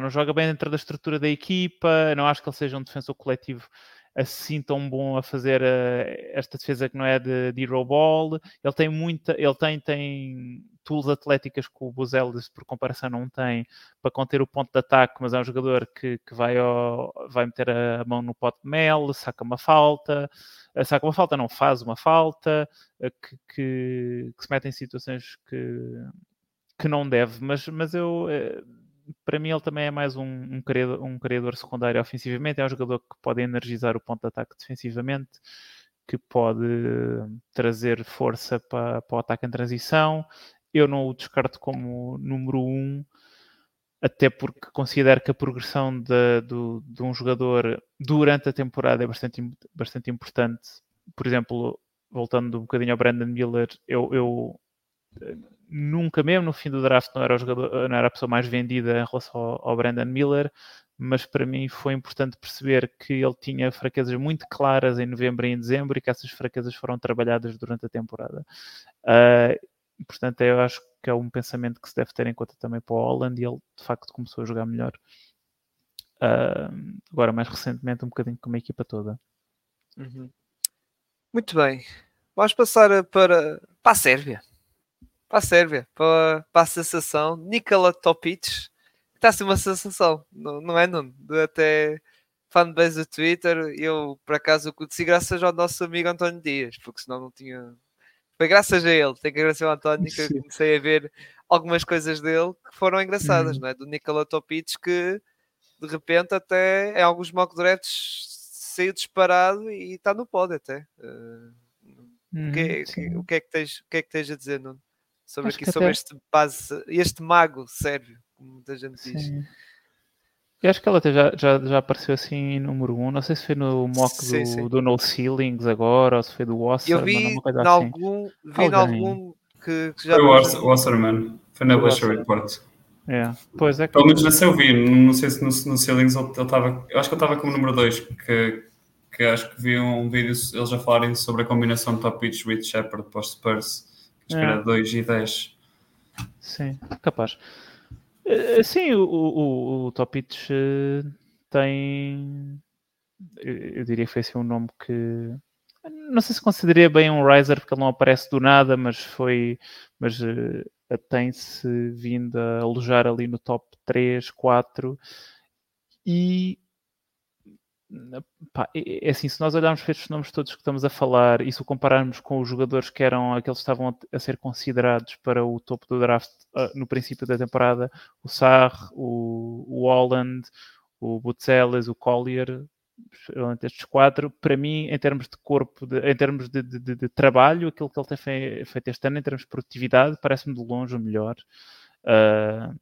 não joga bem dentro da estrutura da equipa, não acho que ele seja um defensor coletivo assim tão bom a fazer uh, esta defesa que não é de, de ball. Ele tem muita, ele tem, tem tools atléticas que o Buzelis, por comparação, não tem para conter o ponto de ataque, mas é um jogador que, que vai, ao, vai meter a mão no pote de mel, saca uma falta, eh, saca uma falta, não faz uma falta, eh, que, que, que se mete em situações que, que não deve, mas, mas eu para mim ele também é mais um, um, criador, um criador secundário ofensivamente, é um jogador que pode energizar o ponto de ataque defensivamente, que pode trazer força para, para o ataque em transição. Eu não o descarto como número um, até porque considero que a progressão de, de, de um jogador durante a temporada é bastante, bastante importante. Por exemplo, voltando um bocadinho ao Brandon Miller, eu, eu nunca mesmo no fim do draft não era, jogador, não era a pessoa mais vendida em relação ao, ao Brandon Miller, mas para mim foi importante perceber que ele tinha fraquezas muito claras em novembro e em dezembro e que essas fraquezas foram trabalhadas durante a temporada. Uh, portanto, eu acho que é um pensamento que se deve ter em conta também para o Holland e ele de facto começou a jogar melhor. Uh, agora, mais recentemente, um bocadinho com a equipa toda. Uhum. Muito bem. Vamos passar para, para a Sérvia para a Sérvia, para, para a sensação Nikola Topic, está a ser uma sensação, não, não é, Nuno? Até fanbase do Twitter, eu por acaso conheci graças ao nosso amigo António Dias, porque senão não tinha. Foi graças a ele, tenho que agradecer ao António que eu comecei a ver algumas coisas dele que foram engraçadas, uhum. não é? Do Nikola Topic que de repente até em alguns mock drafts saiu disparado e está no pódio até. Uh, uhum, o, que, é, que, o, que é que tens, o que é que tens a dizer, Nuno? sobre Acho aqui, sobre até... este base, este mago sérvio, como muita gente Sim. diz. Eu acho que ela até já, já, já apareceu assim em número 1. Um. Não sei se foi no mock sim, do, sim. do No Ceilings agora ou se foi do Wasser. Eu vi em assim. algum, vi algum que, que já. Foi o Wasserman. Foi na Bleacher Report. É, pois é. Que... Pelo menos nesse eu vi. Não sei se no, no Ceilings ele estava. Eu acho que ele estava como número 2. Que, que acho que vi um vídeo eles já falarem sobre a combinação top pitch with Shepard para os Spurs Acho que era 2 e 10. Sim, capaz. Eh, sim, o, o, o Topich eh, tem. Eu diria que foi assim um nome que. Não sei se consideraria bem um riser, porque ele não aparece do nada, mas foi. Mas uh, tem-se vindo a alojar ali no top 3, 4. E Pá, é assim, se nós olharmos para estes nomes todos que estamos a falar e se o compararmos com os jogadores que eram aqueles que estavam a ser considerados para o topo do draft uh, no princípio da temporada, o Sarr, o, o Holland, o Butzeles, o Collier, estes quatro, para mim, em termos de corpo, de, em termos de, de, de, trabalho, aquilo que ele tem feito este ano, em termos de produtividade, parece-me de longe o melhor. Uh,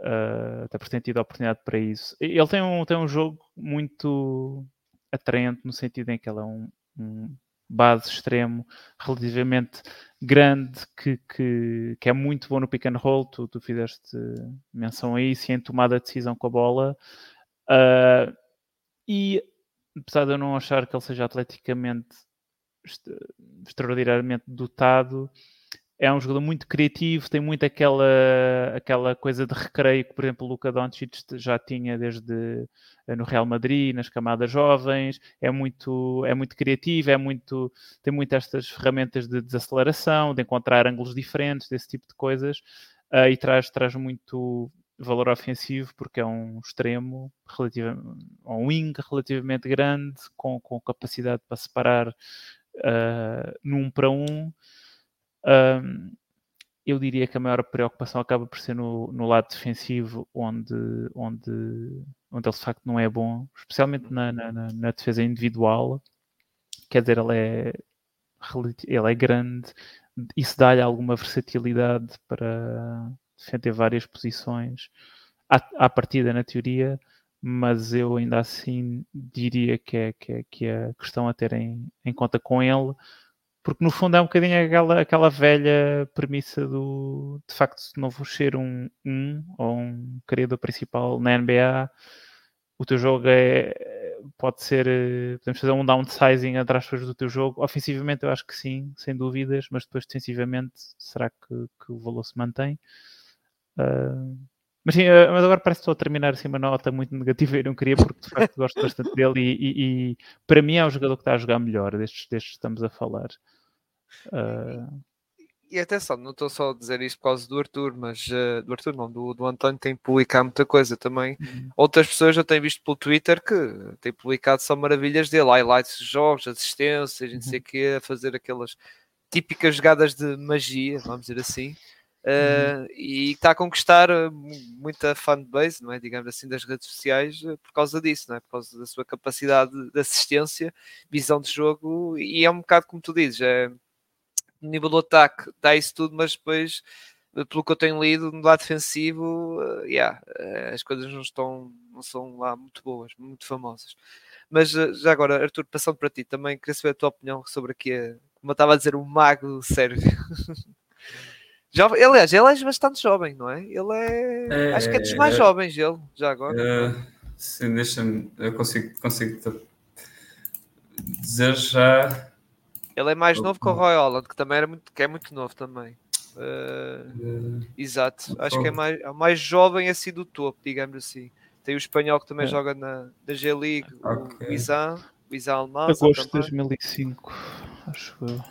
uh, até por ter tido a oportunidade para isso. Ele tem um, tem um jogo muito atraente no sentido em que ele é um, um base extremo relativamente grande que, que, que, é muito bom no pick and roll, tu, tu fizeste menção a isso e em tomada de decisão com a bola. Uh, e apesar de eu não achar que ele seja atleticamente extraordinariamente dotado, é um jogador muito criativo, tem muito aquela, aquela coisa de recreio que, por exemplo, o Luka Doncic já tinha desde eh, no Real Madrid, nas camadas jovens, é muito, é muito criativo, é muito, tem muitas estas ferramentas de desaceleração, de encontrar ângulos diferentes, desse tipo de coisas, uh, e traz, traz muito valor ofensivo, porque é um extremo, um wing relativamente grande, com, com capacidade para separar uh, num para um, um, eu diria que a maior preocupação acaba por ser no, no lado defensivo, onde, onde, onde ele de facto não é bom, especialmente na, na, na defesa individual. Quer dizer, ele é, ele é grande, isso dá-lhe alguma versatilidade para defender várias posições à, à partida, na teoria, mas eu ainda assim diria que é, que é, que é questão a ter em, em conta com ele porque no fundo é um bocadinho aquela, aquela velha premissa do de facto se não vou ser um, um ou um criador principal na NBA o teu jogo é pode ser podemos fazer um downsizing aspas do teu jogo. Ofensivamente eu acho que sim, sem dúvidas mas depois defensivamente será que, que o valor se mantém? Uh, mas, sim, uh, mas agora parece que estou a terminar assim uma nota muito negativa e não queria porque de facto gosto bastante dele e, e, e, para mim é o jogador que está a jogar melhor destes, destes que estamos a falar. Uh... e atenção, não estou só a dizer isto por causa do Arthur, mas uh, do Arthur não, do, do António tem publicado muita coisa também. Uhum. Outras pessoas eu tenho visto pelo Twitter que têm publicado só maravilhas dele, highlights de jogos, assistências, uhum. não sei o quê, a fazer aquelas típicas jogadas de magia, vamos dizer assim. Uh, e está a conquistar eh, muita fanbase, não é? Digamos assim, das redes sociais por causa disso, não é? Por causa da sua capacidade de assistência, visão de jogo, e é um bocado como tu dizes, é nível do ataque dá isso tudo, mas depois, pelo que eu tenho lido, no lado defensivo, uh, yeah, as coisas não estão, não são lá muito boas, muito famosas. Mas já agora, Arthur, passando para ti, também queria saber a tua opinião sobre aqui, como eu estava a dizer, o mago sérvio. Jovem, aliás, ele é bastante jovem, não é? Ele é. é acho que é dos mais é, jovens, ele, já agora. É, sim, deixa-me. Eu consigo, consigo dizer já ele é mais novo que o Roy Holland, que também era muito, que é muito novo também. Uh, exato, acho que é mais, é mais jovem assim do topo, digamos assim. Tem o espanhol que também é. joga na, na G-League, okay. o Izan, o Izan alemão. Agosto de 2005, acho eu.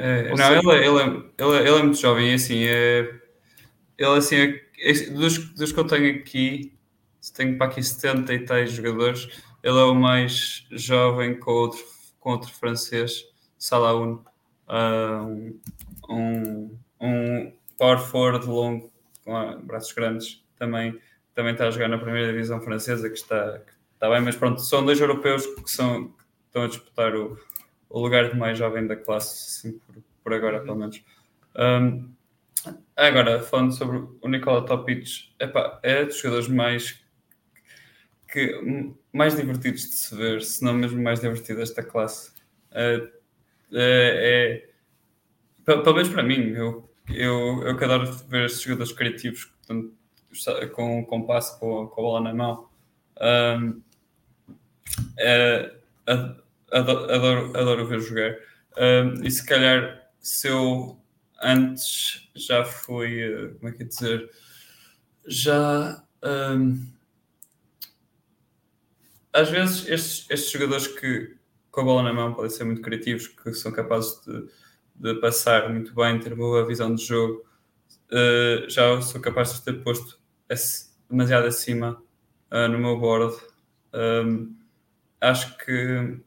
É, não, seja, ele, é, ele, é, ele, ele é muito jovem, assim, é, ele assim, é, dos, dos que eu tenho aqui, tenho para aqui 70 e tais jogadores, ele é o mais jovem com outro, com outro francês Salaun, uh, um, um power forward longo, com braços grandes, também, também está a jogar na primeira divisão francesa, que está, que está bem, mas pronto, são dois europeus que, são, que estão a disputar o, o lugar de mais jovem da classe, assim, por, por agora, pelo menos. Um, agora, falando sobre o Nikola Topic, epá, é dos jogadores mais que, mais divertidos de se ver, se não mesmo mais divertido desta classe. Uh, é, é pelo menos para mim, eu, eu, eu adoro ver esses jogadores criativos portanto, com, com passe, com, com a bola na mão. Um, é, adoro, adoro, ver jogar. E se calhar, se eu antes já fui, eh, como é que é dizer, já. Um, às vezes, estes, estes jogadores que, com a bola na mão podem ser muito criativos, que são capazes de, de passar muito bem, ter boa visão de jogo. Uh, já sou capaz de ter posto demasiado acima uh, no meu board. Um, acho que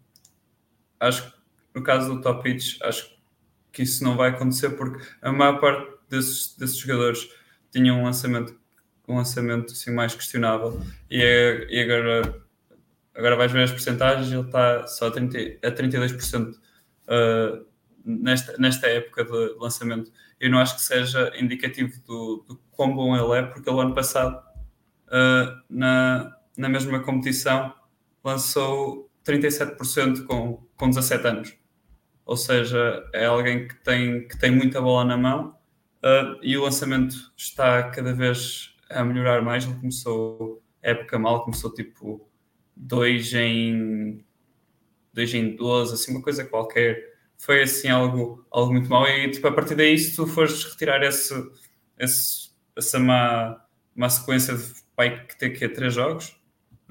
acho que no caso do top pitch, acho que isso não vai acontecer porque a maior parte desses, desses jogadores tinham um lançamento um lançamento assim, mais questionável e, é, e agora Agora vais ver as porcentagens, ele está só a, 30, a 32% uh, nesta, nesta época de lançamento. Eu não acho que seja indicativo do, do quão bom ele é, porque ele ano passado, uh, na, na mesma competição, lançou 37% com, com 17 anos. Ou seja, é alguém que tem, que tem muita bola na mão uh, e o lançamento está cada vez a melhorar mais. Ele começou época mal, começou tipo 2 em 2 em 12, assim, uma coisa qualquer. Foi assim algo, algo muito mau. E tipo, a partir daí, se tu fores retirar esse, esse, essa má, má sequência de pai que tem que ter três jogos,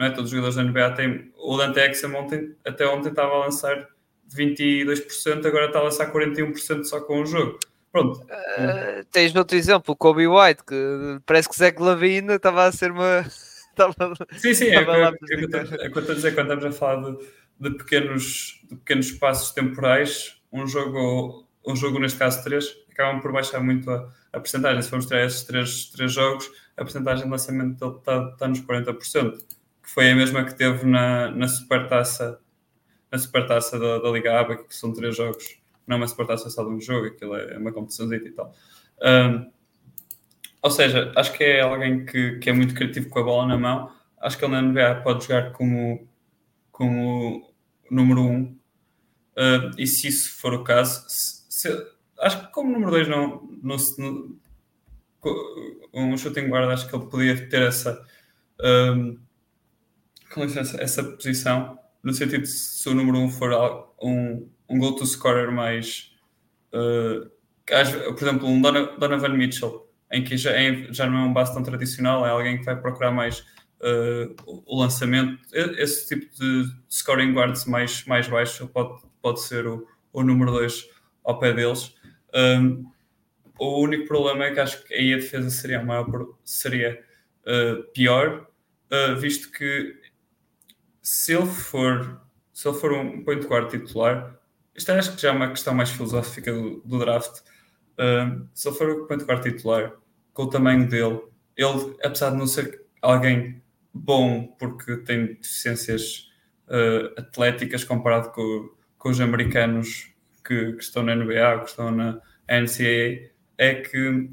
não é? Todos os jogadores da NBA têm. O Dante Exum ontem, até ontem estava a lançar 22%, agora está a lançar 41% só com o jogo. Pronto. Uh, tens outro exemplo, o Kobe White, que parece que Zé Lavina estava a ser uma sim, sim, é, é, é, estou a dizer quando estamos a falar de, de, pequenos, de pequenos espaços temporais, um jogo, um jogo neste caso 3, acabam por baixar muito a, a porcentagem. Se formos tirar esses três, três jogos, a porcentagem de lançamento dele está, está nos 40%, foi a mesma que teve na, na supertaça na supertaça da, da Liga ABA, que são três jogos, não é uma supertaça só de um jogo, aquilo é uma competição e tal. Um, ou seja, acho que é alguém que, que é muito criativo com a bola na mão. Acho que ele na NBA pode jogar como, como número um. Uh, e se isso for o caso, se, se, acho que como número dois não, não, não, um shooting guard, acho que ele podia ter essa um, com licença, essa posição, no sentido de se o número um for um, um go-to scorer mais uh, por exemplo, um Donovan Mitchell em que já, é, já não é um base tão tradicional, é alguém que vai procurar mais uh, o lançamento. Esse tipo de scoring guards mais, mais baixo pode, pode ser o, o número 2 ao pé deles. Um, o único problema é que acho que aí a defesa seria, maior, seria uh, pior, uh, visto que se ele for se ele for um point guard titular, isto acho que já é uma questão mais filosófica do, do draft. Uh, se ele for um point guard titular, com o tamanho dele, ele, apesar de não ser alguém bom porque tem deficiências uh, atléticas comparado com, com os americanos que, que, estão na NBA, que estão na NCAA, é que ele,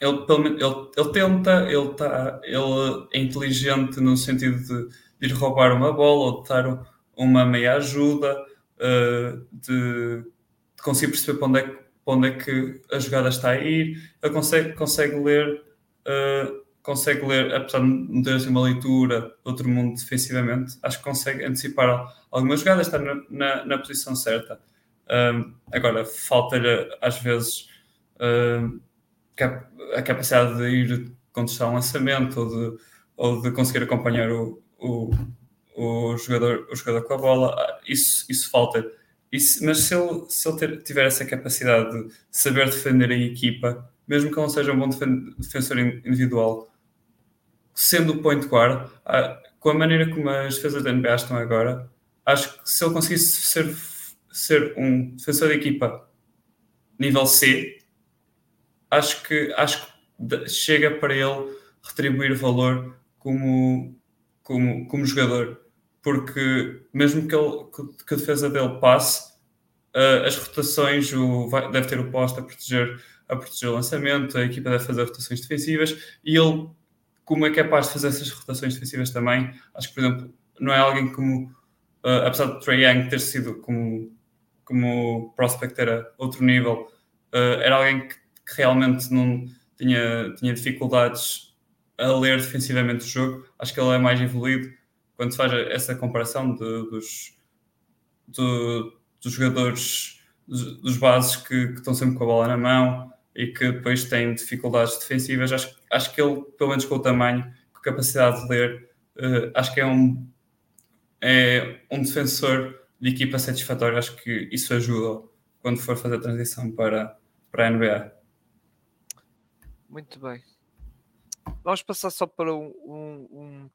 ele, ele tenta, ele, tá, ele é inteligente no sentido de, de ir roubar uma bola ou de dar uma meia ajuda, uh, de, de, conseguir perceber para onde, é que, para onde é que a jogada está a ir, ele consegue, consegue ler. Uh, consegue ler, apesar de não ter assim uma leitura outro mundo defensivamente, acho que consegue antecipar algumas jogadas, está na, na, na posição certa. Agora, falta-lhe às vezes a capacidade de ir contestar um lançamento ou de, ou de conseguir acompanhar o, o, o, jogador, o jogador com a bola. Isso, isso falta. Isso, mas se ele, se ele tiver essa capacidade de saber defender a equipa, mesmo que não seja um bom defensor individual, sendo o point guard, ah, com a maneira como as defesas da NBA estão agora, acho que se ele conseguisse ser, ser um defensor de equipa nível C, acho que, acho que chega para ele retribuir valor como, como, como jogador. Porque mesmo que, ele, que a defesa dele passe, uh, as rotações, o, vai, deve ter o posto a proteger, a proteger o lançamento, a equipa deve fazer rotações defensivas e ele como é capaz de fazer essas rotações defensivas também. Acho que, por exemplo, não é alguém como, uh, apesar de Trey Young ter sido como, como prospect era outro nível, uh, era alguém que, que, realmente não tinha, tinha dificuldades a ler defensivamente o jogo. Acho que ele é mais evoluído quando se faz essa comparação de, dos, dos jogadores, dos, dos bases que, que estão sempre com a bola na mão e que depois têm dificuldades defensivas. Acho, acho que ele, pelo menos com o tamanho, com a capacidade de ler, uh, acho que é um, é um defensor de equipa satisfatório. Acho que isso ajuda quando for fazer a transição para, para a NBA. Muito bem. Vamos passar só para um, um,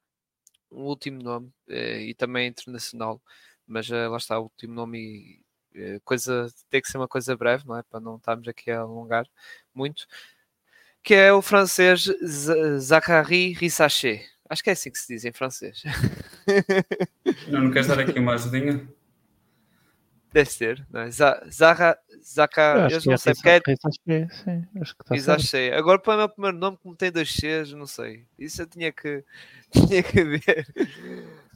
um último nome eh, e também internacional, mas eh, lá está o último nome e eh, coisa tem que ser uma coisa breve, não é? Para não estarmos aqui a alongar muito. Que é o francês Zachary Rissachet. Acho que é assim que se diz em francês. Não, não queres dar aqui uma ajudinha? Deve ser, não é? Zara, Zaca, eu, eu não é sei porque é. Que está certo. Agora para o meu primeiro nome, como tem dois Cs, não sei. Isso eu tinha que, tinha que ver.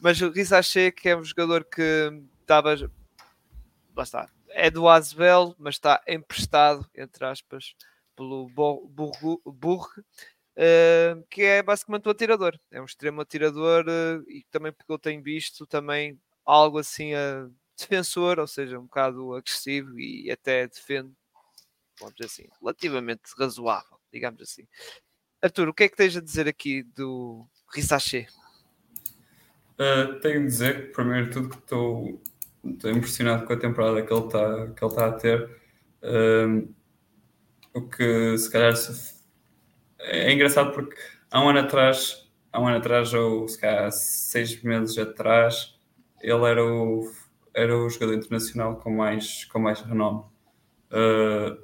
Mas o Rissachet, que é um jogador que estava lá está, é do Asbel, mas está emprestado, entre aspas, pelo Burg, uh, que é basicamente um atirador. É um extremo atirador uh, e também porque eu tenho visto também algo assim a uh, defensor, ou seja, um bocado agressivo e até defende, vamos dizer assim, relativamente razoável, digamos assim. Arthur, o que é que tens a dizer aqui do Rissachet? Uh, tenho de dizer, primeiro de tudo, que estou impressionado com a temporada que ele está que ele tá a ter. Um, o que se calhar é engraçado porque há um ano atrás, há um ano atrás, ou se calhar seis meses atrás, ele era o, era o jogador internacional com mais, com mais renome. Uh,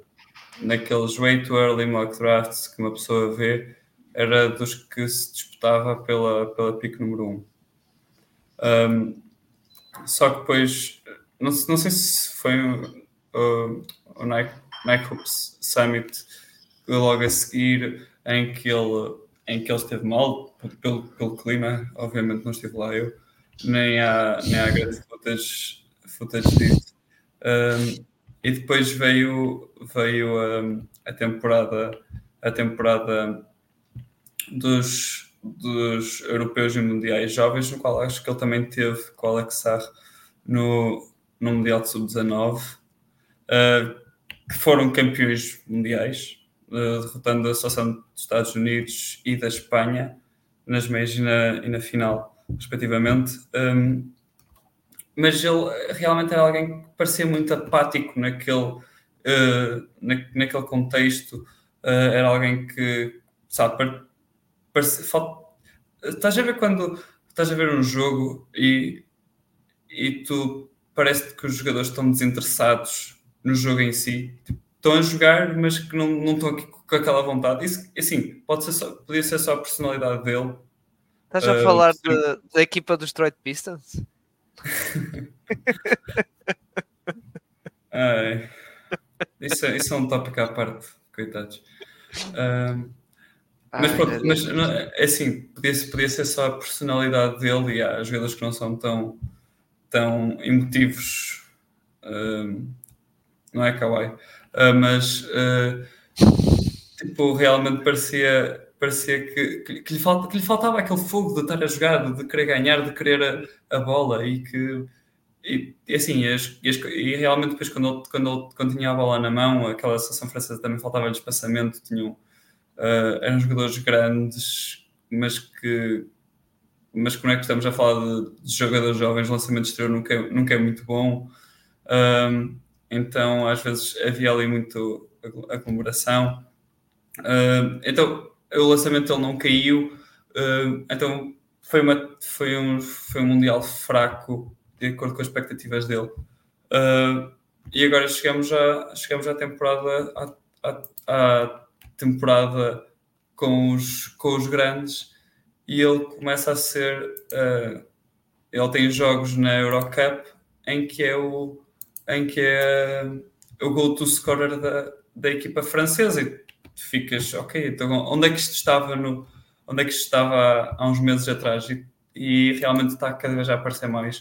naqueles way early mock drafts que uma pessoa vê, era dos que se disputava pela, pela pick número 1. Um. Um, só que depois, não, não sei se foi o, o Nike, Nike Hoops Summit logo a seguir em que ele, em que ele esteve mal pelo, pelo clima, obviamente não estive lá eu, nem há, nem há grandes footage, footage disso. Um, e depois veio, veio um, a temporada a temporada dos dos europeus e mundiais jovens, no qual acho que ele também teve com o Alex no, no Mundial de Sub-19, uh, que foram campeões mundiais, uh, derrotando a Associação dos Estados Unidos e da Espanha nas meias e na, e na final, respectivamente. Um, mas ele realmente era alguém que parecia muito apático naquele, uh, na, naquele contexto, uh, era alguém que, sabe, parece, falta, estás a ver quando estás a ver um jogo e, e tu parece que os jogadores estão desinteressados no jogo em si, tipo, estão a jogar, mas que não, não estão aqui com aquela vontade. Isso, assim, pode ser só, podia ser só a personalidade dele. Estás a uh, falar de, da equipa dos Detroit Pistons? Ai, isso, é, isso é um tópico à parte, coitados. Uh, mas, pronto, mas é assim, podia, podia ser só a personalidade dele e há jogadores que não são tão, tão emotivos, uh, não é kawaii, uh, mas uh, tipo, realmente parecia, parecia que, que, que, lhe falta, que lhe faltava aquele fogo de estar a jogar, de querer ganhar, de querer a, a bola e que e, e assim, e, e, realmente depois quando quando, quando tinha a bola na mão, aquela seleção francesa também faltava-lhe espaçamento, tinham, uh, eram jogadores grandes, mas que mas como é que estamos a falar de, de jogadores jovens, lançamento exterior nunca, é, nunca é muito bom. Um, então, às vezes havia ali muito aglomeração. Uh, então, o lançamento dele não caiu. Uh, então, foi, uma, foi, um, foi um Mundial fraco, de acordo com as expectativas dele. Uh, e agora chegamos, a, chegamos à temporada, à, à, à temporada com os, com os grandes e ele começa a ser. Uh, ele tem jogos na Eurocup em que é o, em que é o go-to scorer da, da equipa francesa. Tu ficas, ok, então onde é que isto estava no. Onde é que isto estava há uns meses atrás? E, e realmente está cada vez a aparecer mais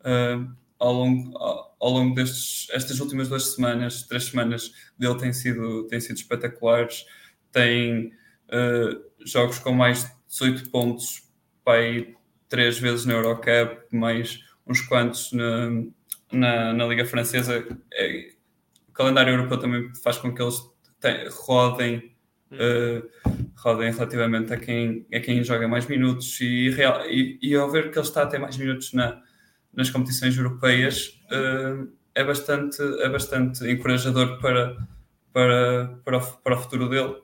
uh, ao longo, ao, ao longo destes estas últimas duas semanas, três semanas dele têm sido, têm sido espetaculares. Tem uh, jogos com mais 18 pontos para ir três vezes na Eurocup, mais uns quantos na, na, na Liga Francesa. É, o calendário europeu também faz com que eles te, rodem, uh, rodem relativamente a quem, a quem joga mais minutos e, real, e, e ao ver que ele está a ter mais minutos na, nas competições europeias uh, é, bastante, é bastante encorajador para, para, para, o, para o futuro dele.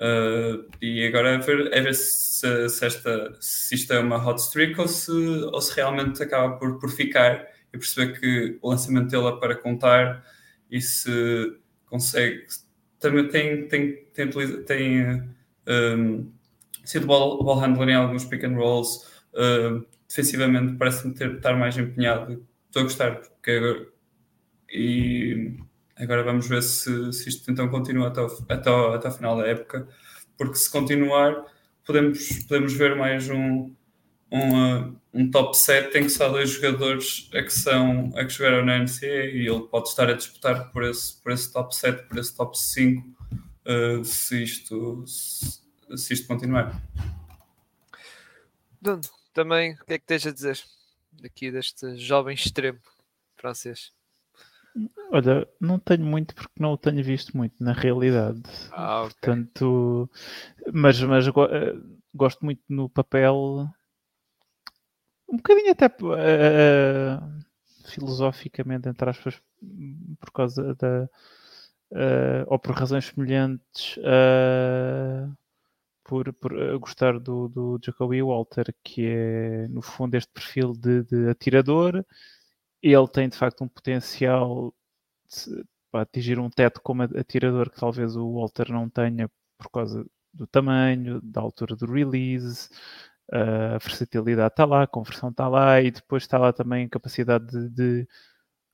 Uh, e agora é ver, é ver se, se, esta, se isto é uma hot streak ou se, ou se realmente acaba por, por ficar e perceber que o lançamento dele é para contar e se consegue. Também tem, tem, tem, tem um, sido ball, ball handler em alguns pick and rolls. Uh, defensivamente parece-me estar mais empenhado. Estou a gostar, porque agora, e Agora vamos ver se, se isto então continua até, o, até, o, até final da época, porque se continuar, podemos, podemos ver mais um, um, um top 7 em que só dois jogadores é que, são, é que jogaram na NCA e ele pode estar a disputar por esse, por esse top 7, por esse top 5, uh, se, isto, se, se, isto continuar. Duno, também o que é que tens a dizer aqui deste jovem extremo francês? Olha, não tenho muito porque não o tenho visto muito na realidade. Ah, okay. Portanto, mas, mas eh, gosto muito no papel, um bocadinho até uh, filosoficamente, entre aspas, por causa da. Uh, ou por razões semelhantes, uh, por, por gostar do, do Jacoby Walter, que é no fundo este perfil de, de atirador ele tem de facto um potencial de, para atingir um teto como atirador que talvez o Walter não tenha por causa do tamanho, da altura do release, a versatilidade está lá, a conversão está lá e depois está lá também a capacidade de, de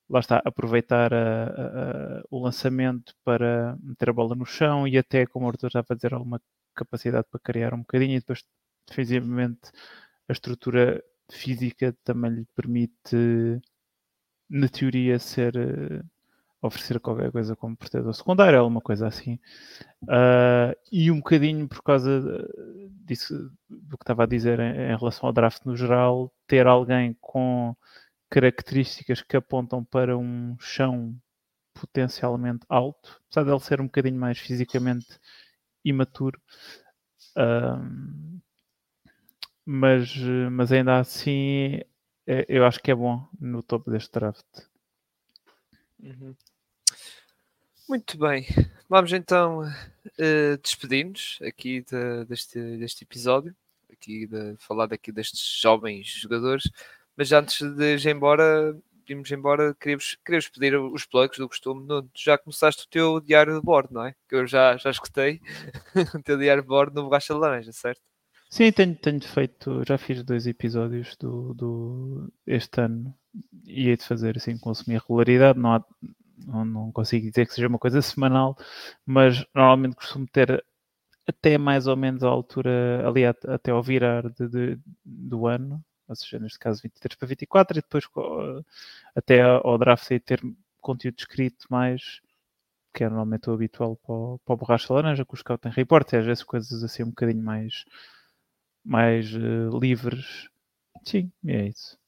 lá está, aproveitar a, a, a, o lançamento para meter a bola no chão e até, como o Arthur já a dizer, alguma capacidade para criar um bocadinho e depois defensivamente a estrutura física também lhe permite na teoria, ser uh, oferecer qualquer coisa como protetor secundário, alguma coisa assim. Uh, e um bocadinho por causa disso, do que estava a dizer em, em, relação ao draft no geral, ter alguém com características que apontam para um chão potencialmente alto, apesar de ele ser um bocadinho mais fisicamente imaturo. Uh, mas, mas ainda assim é, eu acho que é bom no topo deste draft. Uhum. Muito bem, vamos então uh, despedir-nos aqui de, deste, deste episódio, aqui de falar daqui destes jovens jogadores, mas antes de ir embora, irmos embora, queríamos, queríamos pedir os plugs do costume. Nuno, já começaste o teu diário de bordo, não é? Que eu já, já escutei o teu diário de bordo no Borracha de Laranja, certo? Sim, tenho, tenho feito, já fiz dois episódios do, do este ano e hei de fazer assim com a regularidade, não há, não, não consigo dizer que seja uma coisa semanal, mas normalmente costumo ter até mais ou menos a altura, ali até ao virar de, de, do ano, ou seja, neste caso 23 para 24, e depois até ao draft e ter conteúdo escrito mais, que é normalmente o habitual para o, para o Borracha Laranja, com o Scouting Report, e às vezes coisas assim um bocadinho mais, mais uh, livres. Sim, é isso.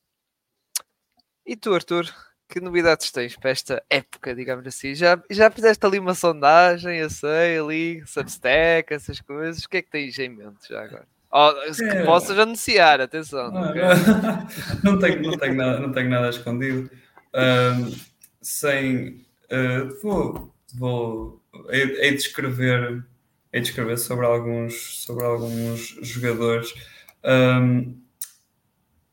E tu, Arthur? Que novidades tens para esta época, digamos assim? Já, já fizeste ali uma sondagem, eu sei, ali, Substack, essas coisas. O que é que tens em mente já agora? Oh, que é. possas anunciar, atenção. Não, não, tenho, não, tenho nada, não tenho nada escondido. Um, sem. Uh, vou. vou hei, hei, de escrever, hei de escrever sobre alguns, sobre alguns jogadores. Um,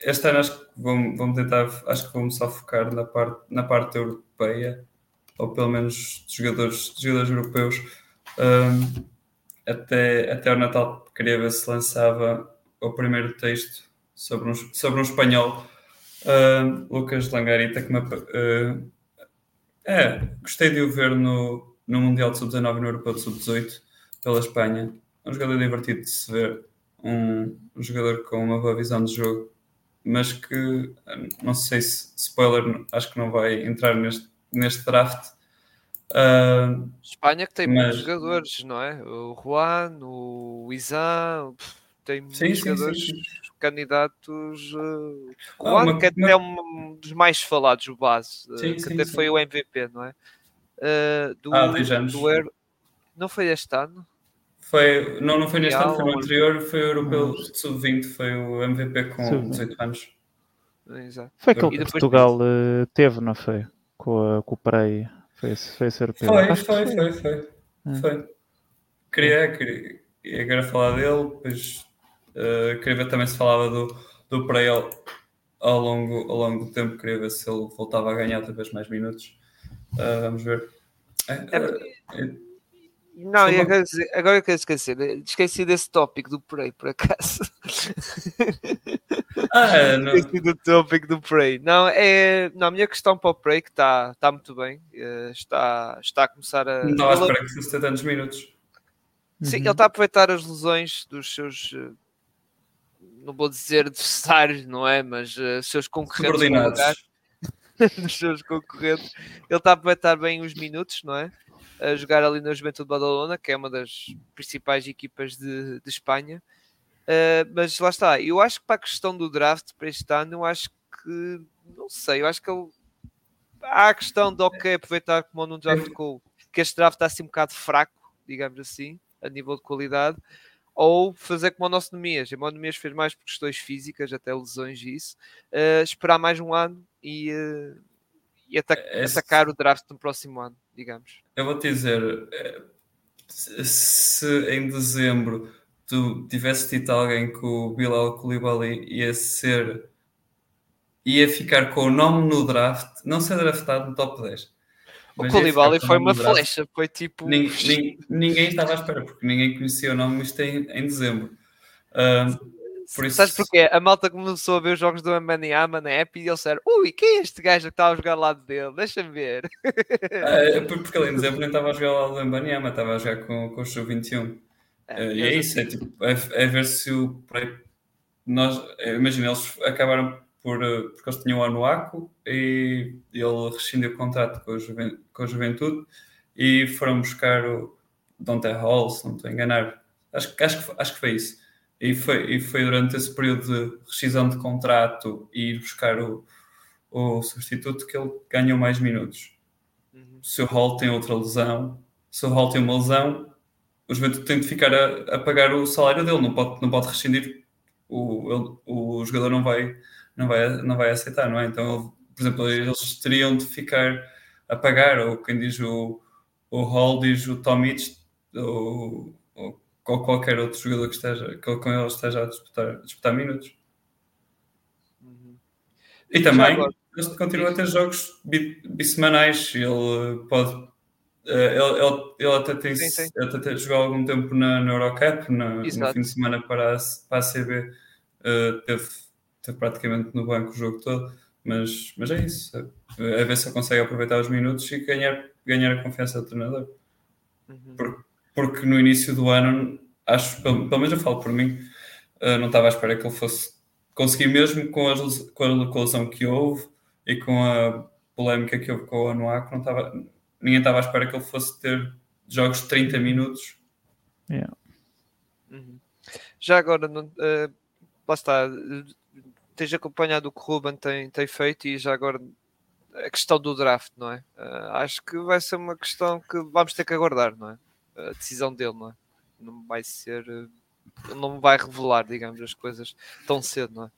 este ano acho que vamos, tentar, acho que vamos só focar na parte, na parte europeia, ou pelo menos de jogadores, de jogadores europeus. Um, até, até o Natal queria ver se lançava o primeiro texto sobre um, sobre um espanhol, uh, Lucas Langarita, que me, uh, é, gostei de o ver no, no Mundial de Sub-19 e no Europeu de Sub-18 pela Espanha. É um jogador divertido de se ver, um, um jogador com uma boa visão de jogo mas que não sei se spoiler, acho que não vai entrar neste, neste draft. Uh, Espanha que tem mas... muitos jogadores, não é? O Juan, o Izan, tem muitos sim, jogadores sim, sim, candidatos. Uh, Juan, ah, que até é um dos mais falados, o base, uh, que até foi o MVP, não é? Uh, do, ah, 10 anos. Do Euro... Não foi este ano? Foi, não, não foi neste ano, foi no anterior, foi o Europeu Sub-20, foi o MVP com 18 anos. Exato. Foi aquele que Portugal uh, teve, não foi? Com, a, com o Prey. Foi esse, foi esse europeu. Foi, foi, foi, foi, é. foi. Queria, queria, queria agora falar dele, depois uh, queria ver também se falava do, do Prey ao, ao, longo, ao longo do tempo, queria ver se ele voltava a ganhar talvez mais minutos. Uh, vamos ver. É, é, não, agora, agora eu quero esquecer. Esqueci desse tópico do Prey, por acaso. Ah, é, não. Esqueci do tópico do Prey. Não, é, não, a minha questão para o Prey, que está tá muito bem, eh, está, está a começar a. Não estava a esperar que fosse tantos minutos. Sim, uhum. ele está a aproveitar as lesões dos seus. Eh, não vou dizer adversários, não é? Mas uh, seus concorrentes. Subordinados. dos seus concorrentes. Ele está a aproveitar bem os minutos, não é? A jogar ali na Juventude de Badalona, que é uma das principais equipas de, de Espanha. Uh, mas lá está, eu acho que para a questão do draft para este ano, eu acho que não sei, eu acho que ele, há a questão de ok, aproveitar como o Nuno já tocou, que este draft está assim um bocado fraco, digamos assim, a nível de qualidade, ou fazer como o nosso Nemias. O Nemias fez mais por questões físicas, até lesões e isso, uh, esperar mais um ano e, uh, e atacar o draft no próximo ano digamos. Eu vou te dizer, eh, se em dezembro tu tivesse dito alguém que o Bilal Koulibaly ia ser ia ficar com o nome no draft, não ser draftado no top 10. O Koulibaly foi uma flecha, foi tipo. Ninguém, ninguém, estava à espera, porque ninguém conhecia o nome, isto em, em dezembro. Uh, por isso... Sabes porquê? A malta começou a ver os jogos do Mbanyama na app e eles disseram: Ui, quem é este gajo que estava a jogar ao lado dele? Deixa-me ver. É, porque além de dezembro nem estava a jogar ao lado do Mbanyama, estava a jogar com, com o Show 21. É, uh, e é isso, é, tipo, é, é, ver se o. Nós, é, imagina, eles acabaram por. Eh, porque eles tinham o Anuaco e ele rescindiu o contrato com a, Juventude, com a Juventude e foram buscar o Dante Hall, se não estou a enganar. Acho, acho, acho que foi isso e foi, e foi durante esse período de rescisão de contrato e ir buscar o, o substituto que ele ganhou mais minutos. Uhum. Se o Hall tem outra lesão, se o Hall tem uma lesão, o Juventude tem de ficar a, a pagar o salário dele, não pode, não pode rescindir. O, ele, o jogador não vai, não, vai, não vai aceitar, não é? Então, por exemplo, eles teriam de ficar a pagar, ou quem diz o, o Holdis, o Tomic, ou, ou, qualquer outro jogador que esteja que com ele esteja a disputar, disputar minutos. Uhum. E, e também ele continua a ter jogos bissemanais. Ele pode. Eh, ele, ele, ele até tem sim, sim. Até jogado algum tempo na, na Eurocup, na, no fim de semana para a, para a CB, uh, eh, teve, teve praticamente no banco o jogo todo, mas, mas é isso. É, é ver se ele consegue aproveitar os minutos e ganhar, ganhar a confiança do treinador. Uhum. Porque, porque no início do ano, acho, pelo, pelo menos eu falo por mim, uh, não estava à espera que ele fosse conseguir mesmo com a, com a localização que houve e com a polémica que houve com o Anuak, não estava, ninguém estava à espera que ele fosse ter jogos de 30 minutos. Yeah. Uhum. Já agora, não, uh, lá está, tens acompanhado o que o Ruben tem, tem feito e já agora a questão do draft, não é? Uh, acho que vai ser uma questão que vamos ter que aguardar, não é? A decisão dele, não é? Não vai ser, uh, não vai revelar, digamos, as coisas tão cedo, não é?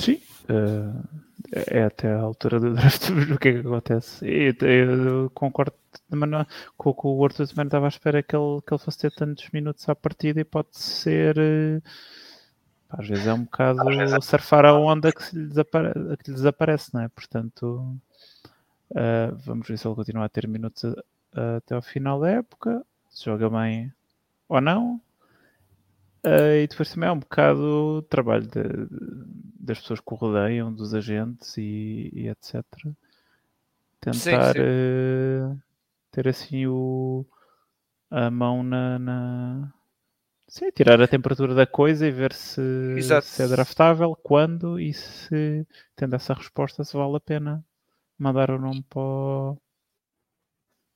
Sim, uh, é até a altura do draft o que é que acontece. Eu, eu concordo com o que o Arthur também estava à espera que ele, que ele fosse ter tantos minutos à partida e pode ser. Uh, às vezes é um bocado vezes... É surfar a onda que, lhe desapare... que lhe desaparece, não é? Portanto, uh, vamos ver se ele continua a ter minutos até ao final da época, se joga bem ou não. Uh, e depois também é um bocado o trabalho de, de, das pessoas que o rodeiam, dos agentes e, e etc. Tentar sim, sim. Uh, ter assim o, a mão na, na, Sim, tirar a temperatura da coisa e ver se, se é draftável, quando e se, tendo essa resposta, se vale a pena mandar o nome para o...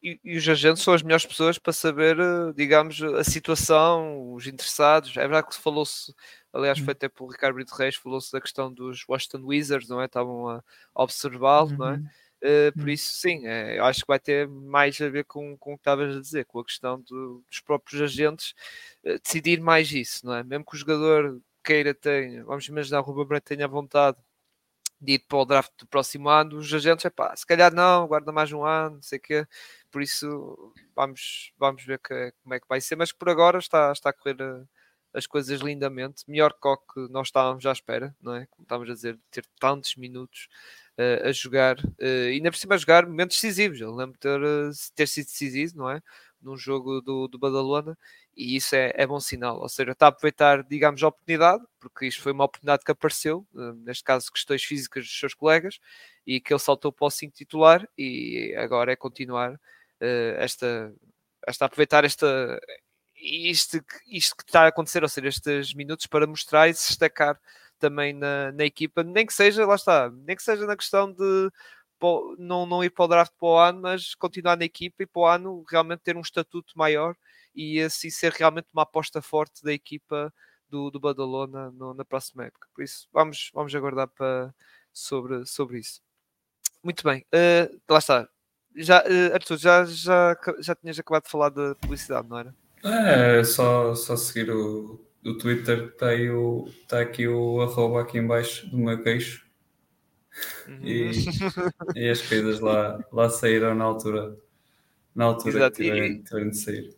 E, e, os agentes são as melhores pessoas para saber, eh, digamos, a situação, os interessados. É verdade que falou-se, aliás, foi hum. até pelo Ricardo Brito Reis, falou-se da questão dos Washington Wizards, não é? Estavam a observá-lo, uhum. não é? Uhum. Uh, por hum. isso, sim, é, eu acho que vai ter mais a ver com, com o que estavas a dizer, com a questão do, dos próprios agentes uh, decidir mais isso, não é? Mesmo que o jogador queira, tenha, vamos imaginar, o Ruben Branco tenha vontade de ir para o draft do próximo ano, os agentes, é pá, se calhar não, guarda mais um ano, não sei o quê, por isso vamos, vamos ver que, como é que vai ser, mas por agora está, está a correr eh, as coisas lindamente, melhor que o que nós estávamos à espera, não é? Como estávamos a dizer, ter tantos minutos uh, a jogar, uh, e ainda por cima a jogar momentos decisivos. Eu lembro de ter, ter sido decisivo, não é? Num jogo do, do Badalona, e isso é, é bom sinal. Ou seja, está a aproveitar, digamos, a oportunidade, porque isto foi uma oportunidade que apareceu, neste caso, questões físicas dos seus colegas, e que ele saltou para o 5 titular, e agora é continuar esta, esta aproveitar esta isto, isto que está a acontecer, ou seja, estes minutos para mostrar e se destacar também na, na equipa, nem que seja, lá está, nem que seja na questão de não, não ir para o draft para o ano, mas continuar na equipa e para o ano realmente ter um estatuto maior e assim ser realmente uma aposta forte da equipa do, do Badalona no, na próxima época. Por isso, vamos, vamos aguardar para, sobre, sobre isso. Muito bem, uh, lá está. Já, uh, Arthur, já, já, já tinhas acabado de falar da publicidade, não era? É, só, só seguir o, o Twitter, está tá aqui o arroba aqui embaixo do meu queixo. Uhum. E, e, as coisas lá, lá saíram na altura, na altura Exato. que tiverem, tiverem de sair.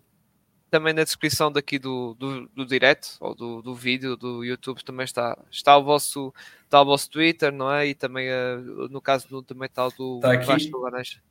Também na descrição daqui do, do, do direct ou do, do vídeo do YouTube também está, está, o vosso, está o vosso Twitter, não é? E também uh, no caso também está o do está aqui. do Laranja.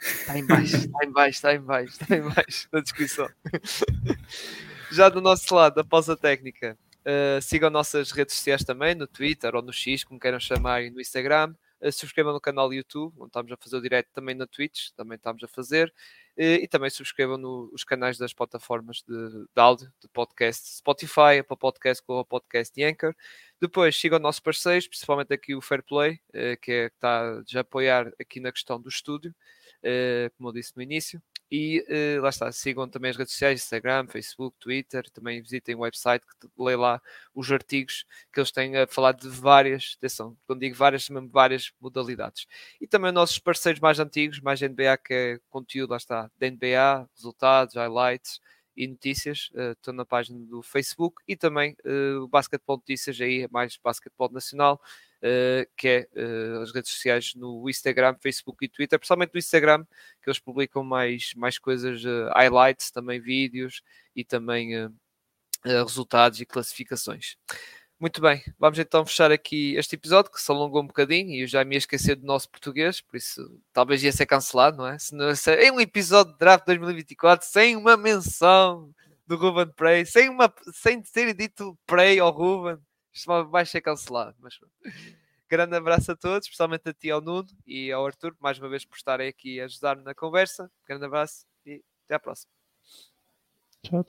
Está em baixo, está em baixo, está em baixo, está em baixo na descrição. Já do nosso lado, a técnica, uh, sigam nossas redes sociais também, no Twitter ou no X, como queiram chamar, e no Instagram. Uh, subscrevam no canal YouTube, onde estamos a fazer o direto também na Twitch, também estamos a fazer. Uh, e também subscrevam no, os canais das plataformas de, de áudio, de podcast, Spotify, Apple Podcast, Google Podcast Anchor. Depois sigam nossos parceiros, principalmente aqui o Fairplay, uh, que é, está a apoiar aqui na questão do estúdio. Eh, como eu disse no início. E uh, lá está, sigam também as redes sociais, Instagram, Facebook, Twitter, também visitem o website, que leem lá os artigos que eles têm a falar de várias, atenção, quando digo várias, mesmo várias modalidades. E também nossos parceiros mais antigos, mais NBA, que é conteúdo, lá está, da NBA, resultados, highlights e notícias, uh, estão na página do Facebook e também uh, o Basquetebol Notícias, aí é mais basquetebol nacional, que é uh, as redes sociais no Instagram, Facebook e Twitter, principalmente no Instagram, que eles publicam mais, mais coisas, uh, highlights, também vídeos e também resultados e classificações. Muito bem, vamos então fechar aqui este episódio que se alongou um bocadinho e eu já me ia esquecer do nosso português, por isso talvez ia ser cancelado, não é? Se não é um episódio de draft 2024 sem uma menção do Ruben Prey, sem, uma, sem ter dito Prey ao Ruben, isto vai ser cancelado. Mas grande abraço a todos, especialmente a ti, ao Nuno e ao Arthur, mais uma vez por estarem aqui a ajudar-me na conversa. Grande abraço e até à próxima. Tchau,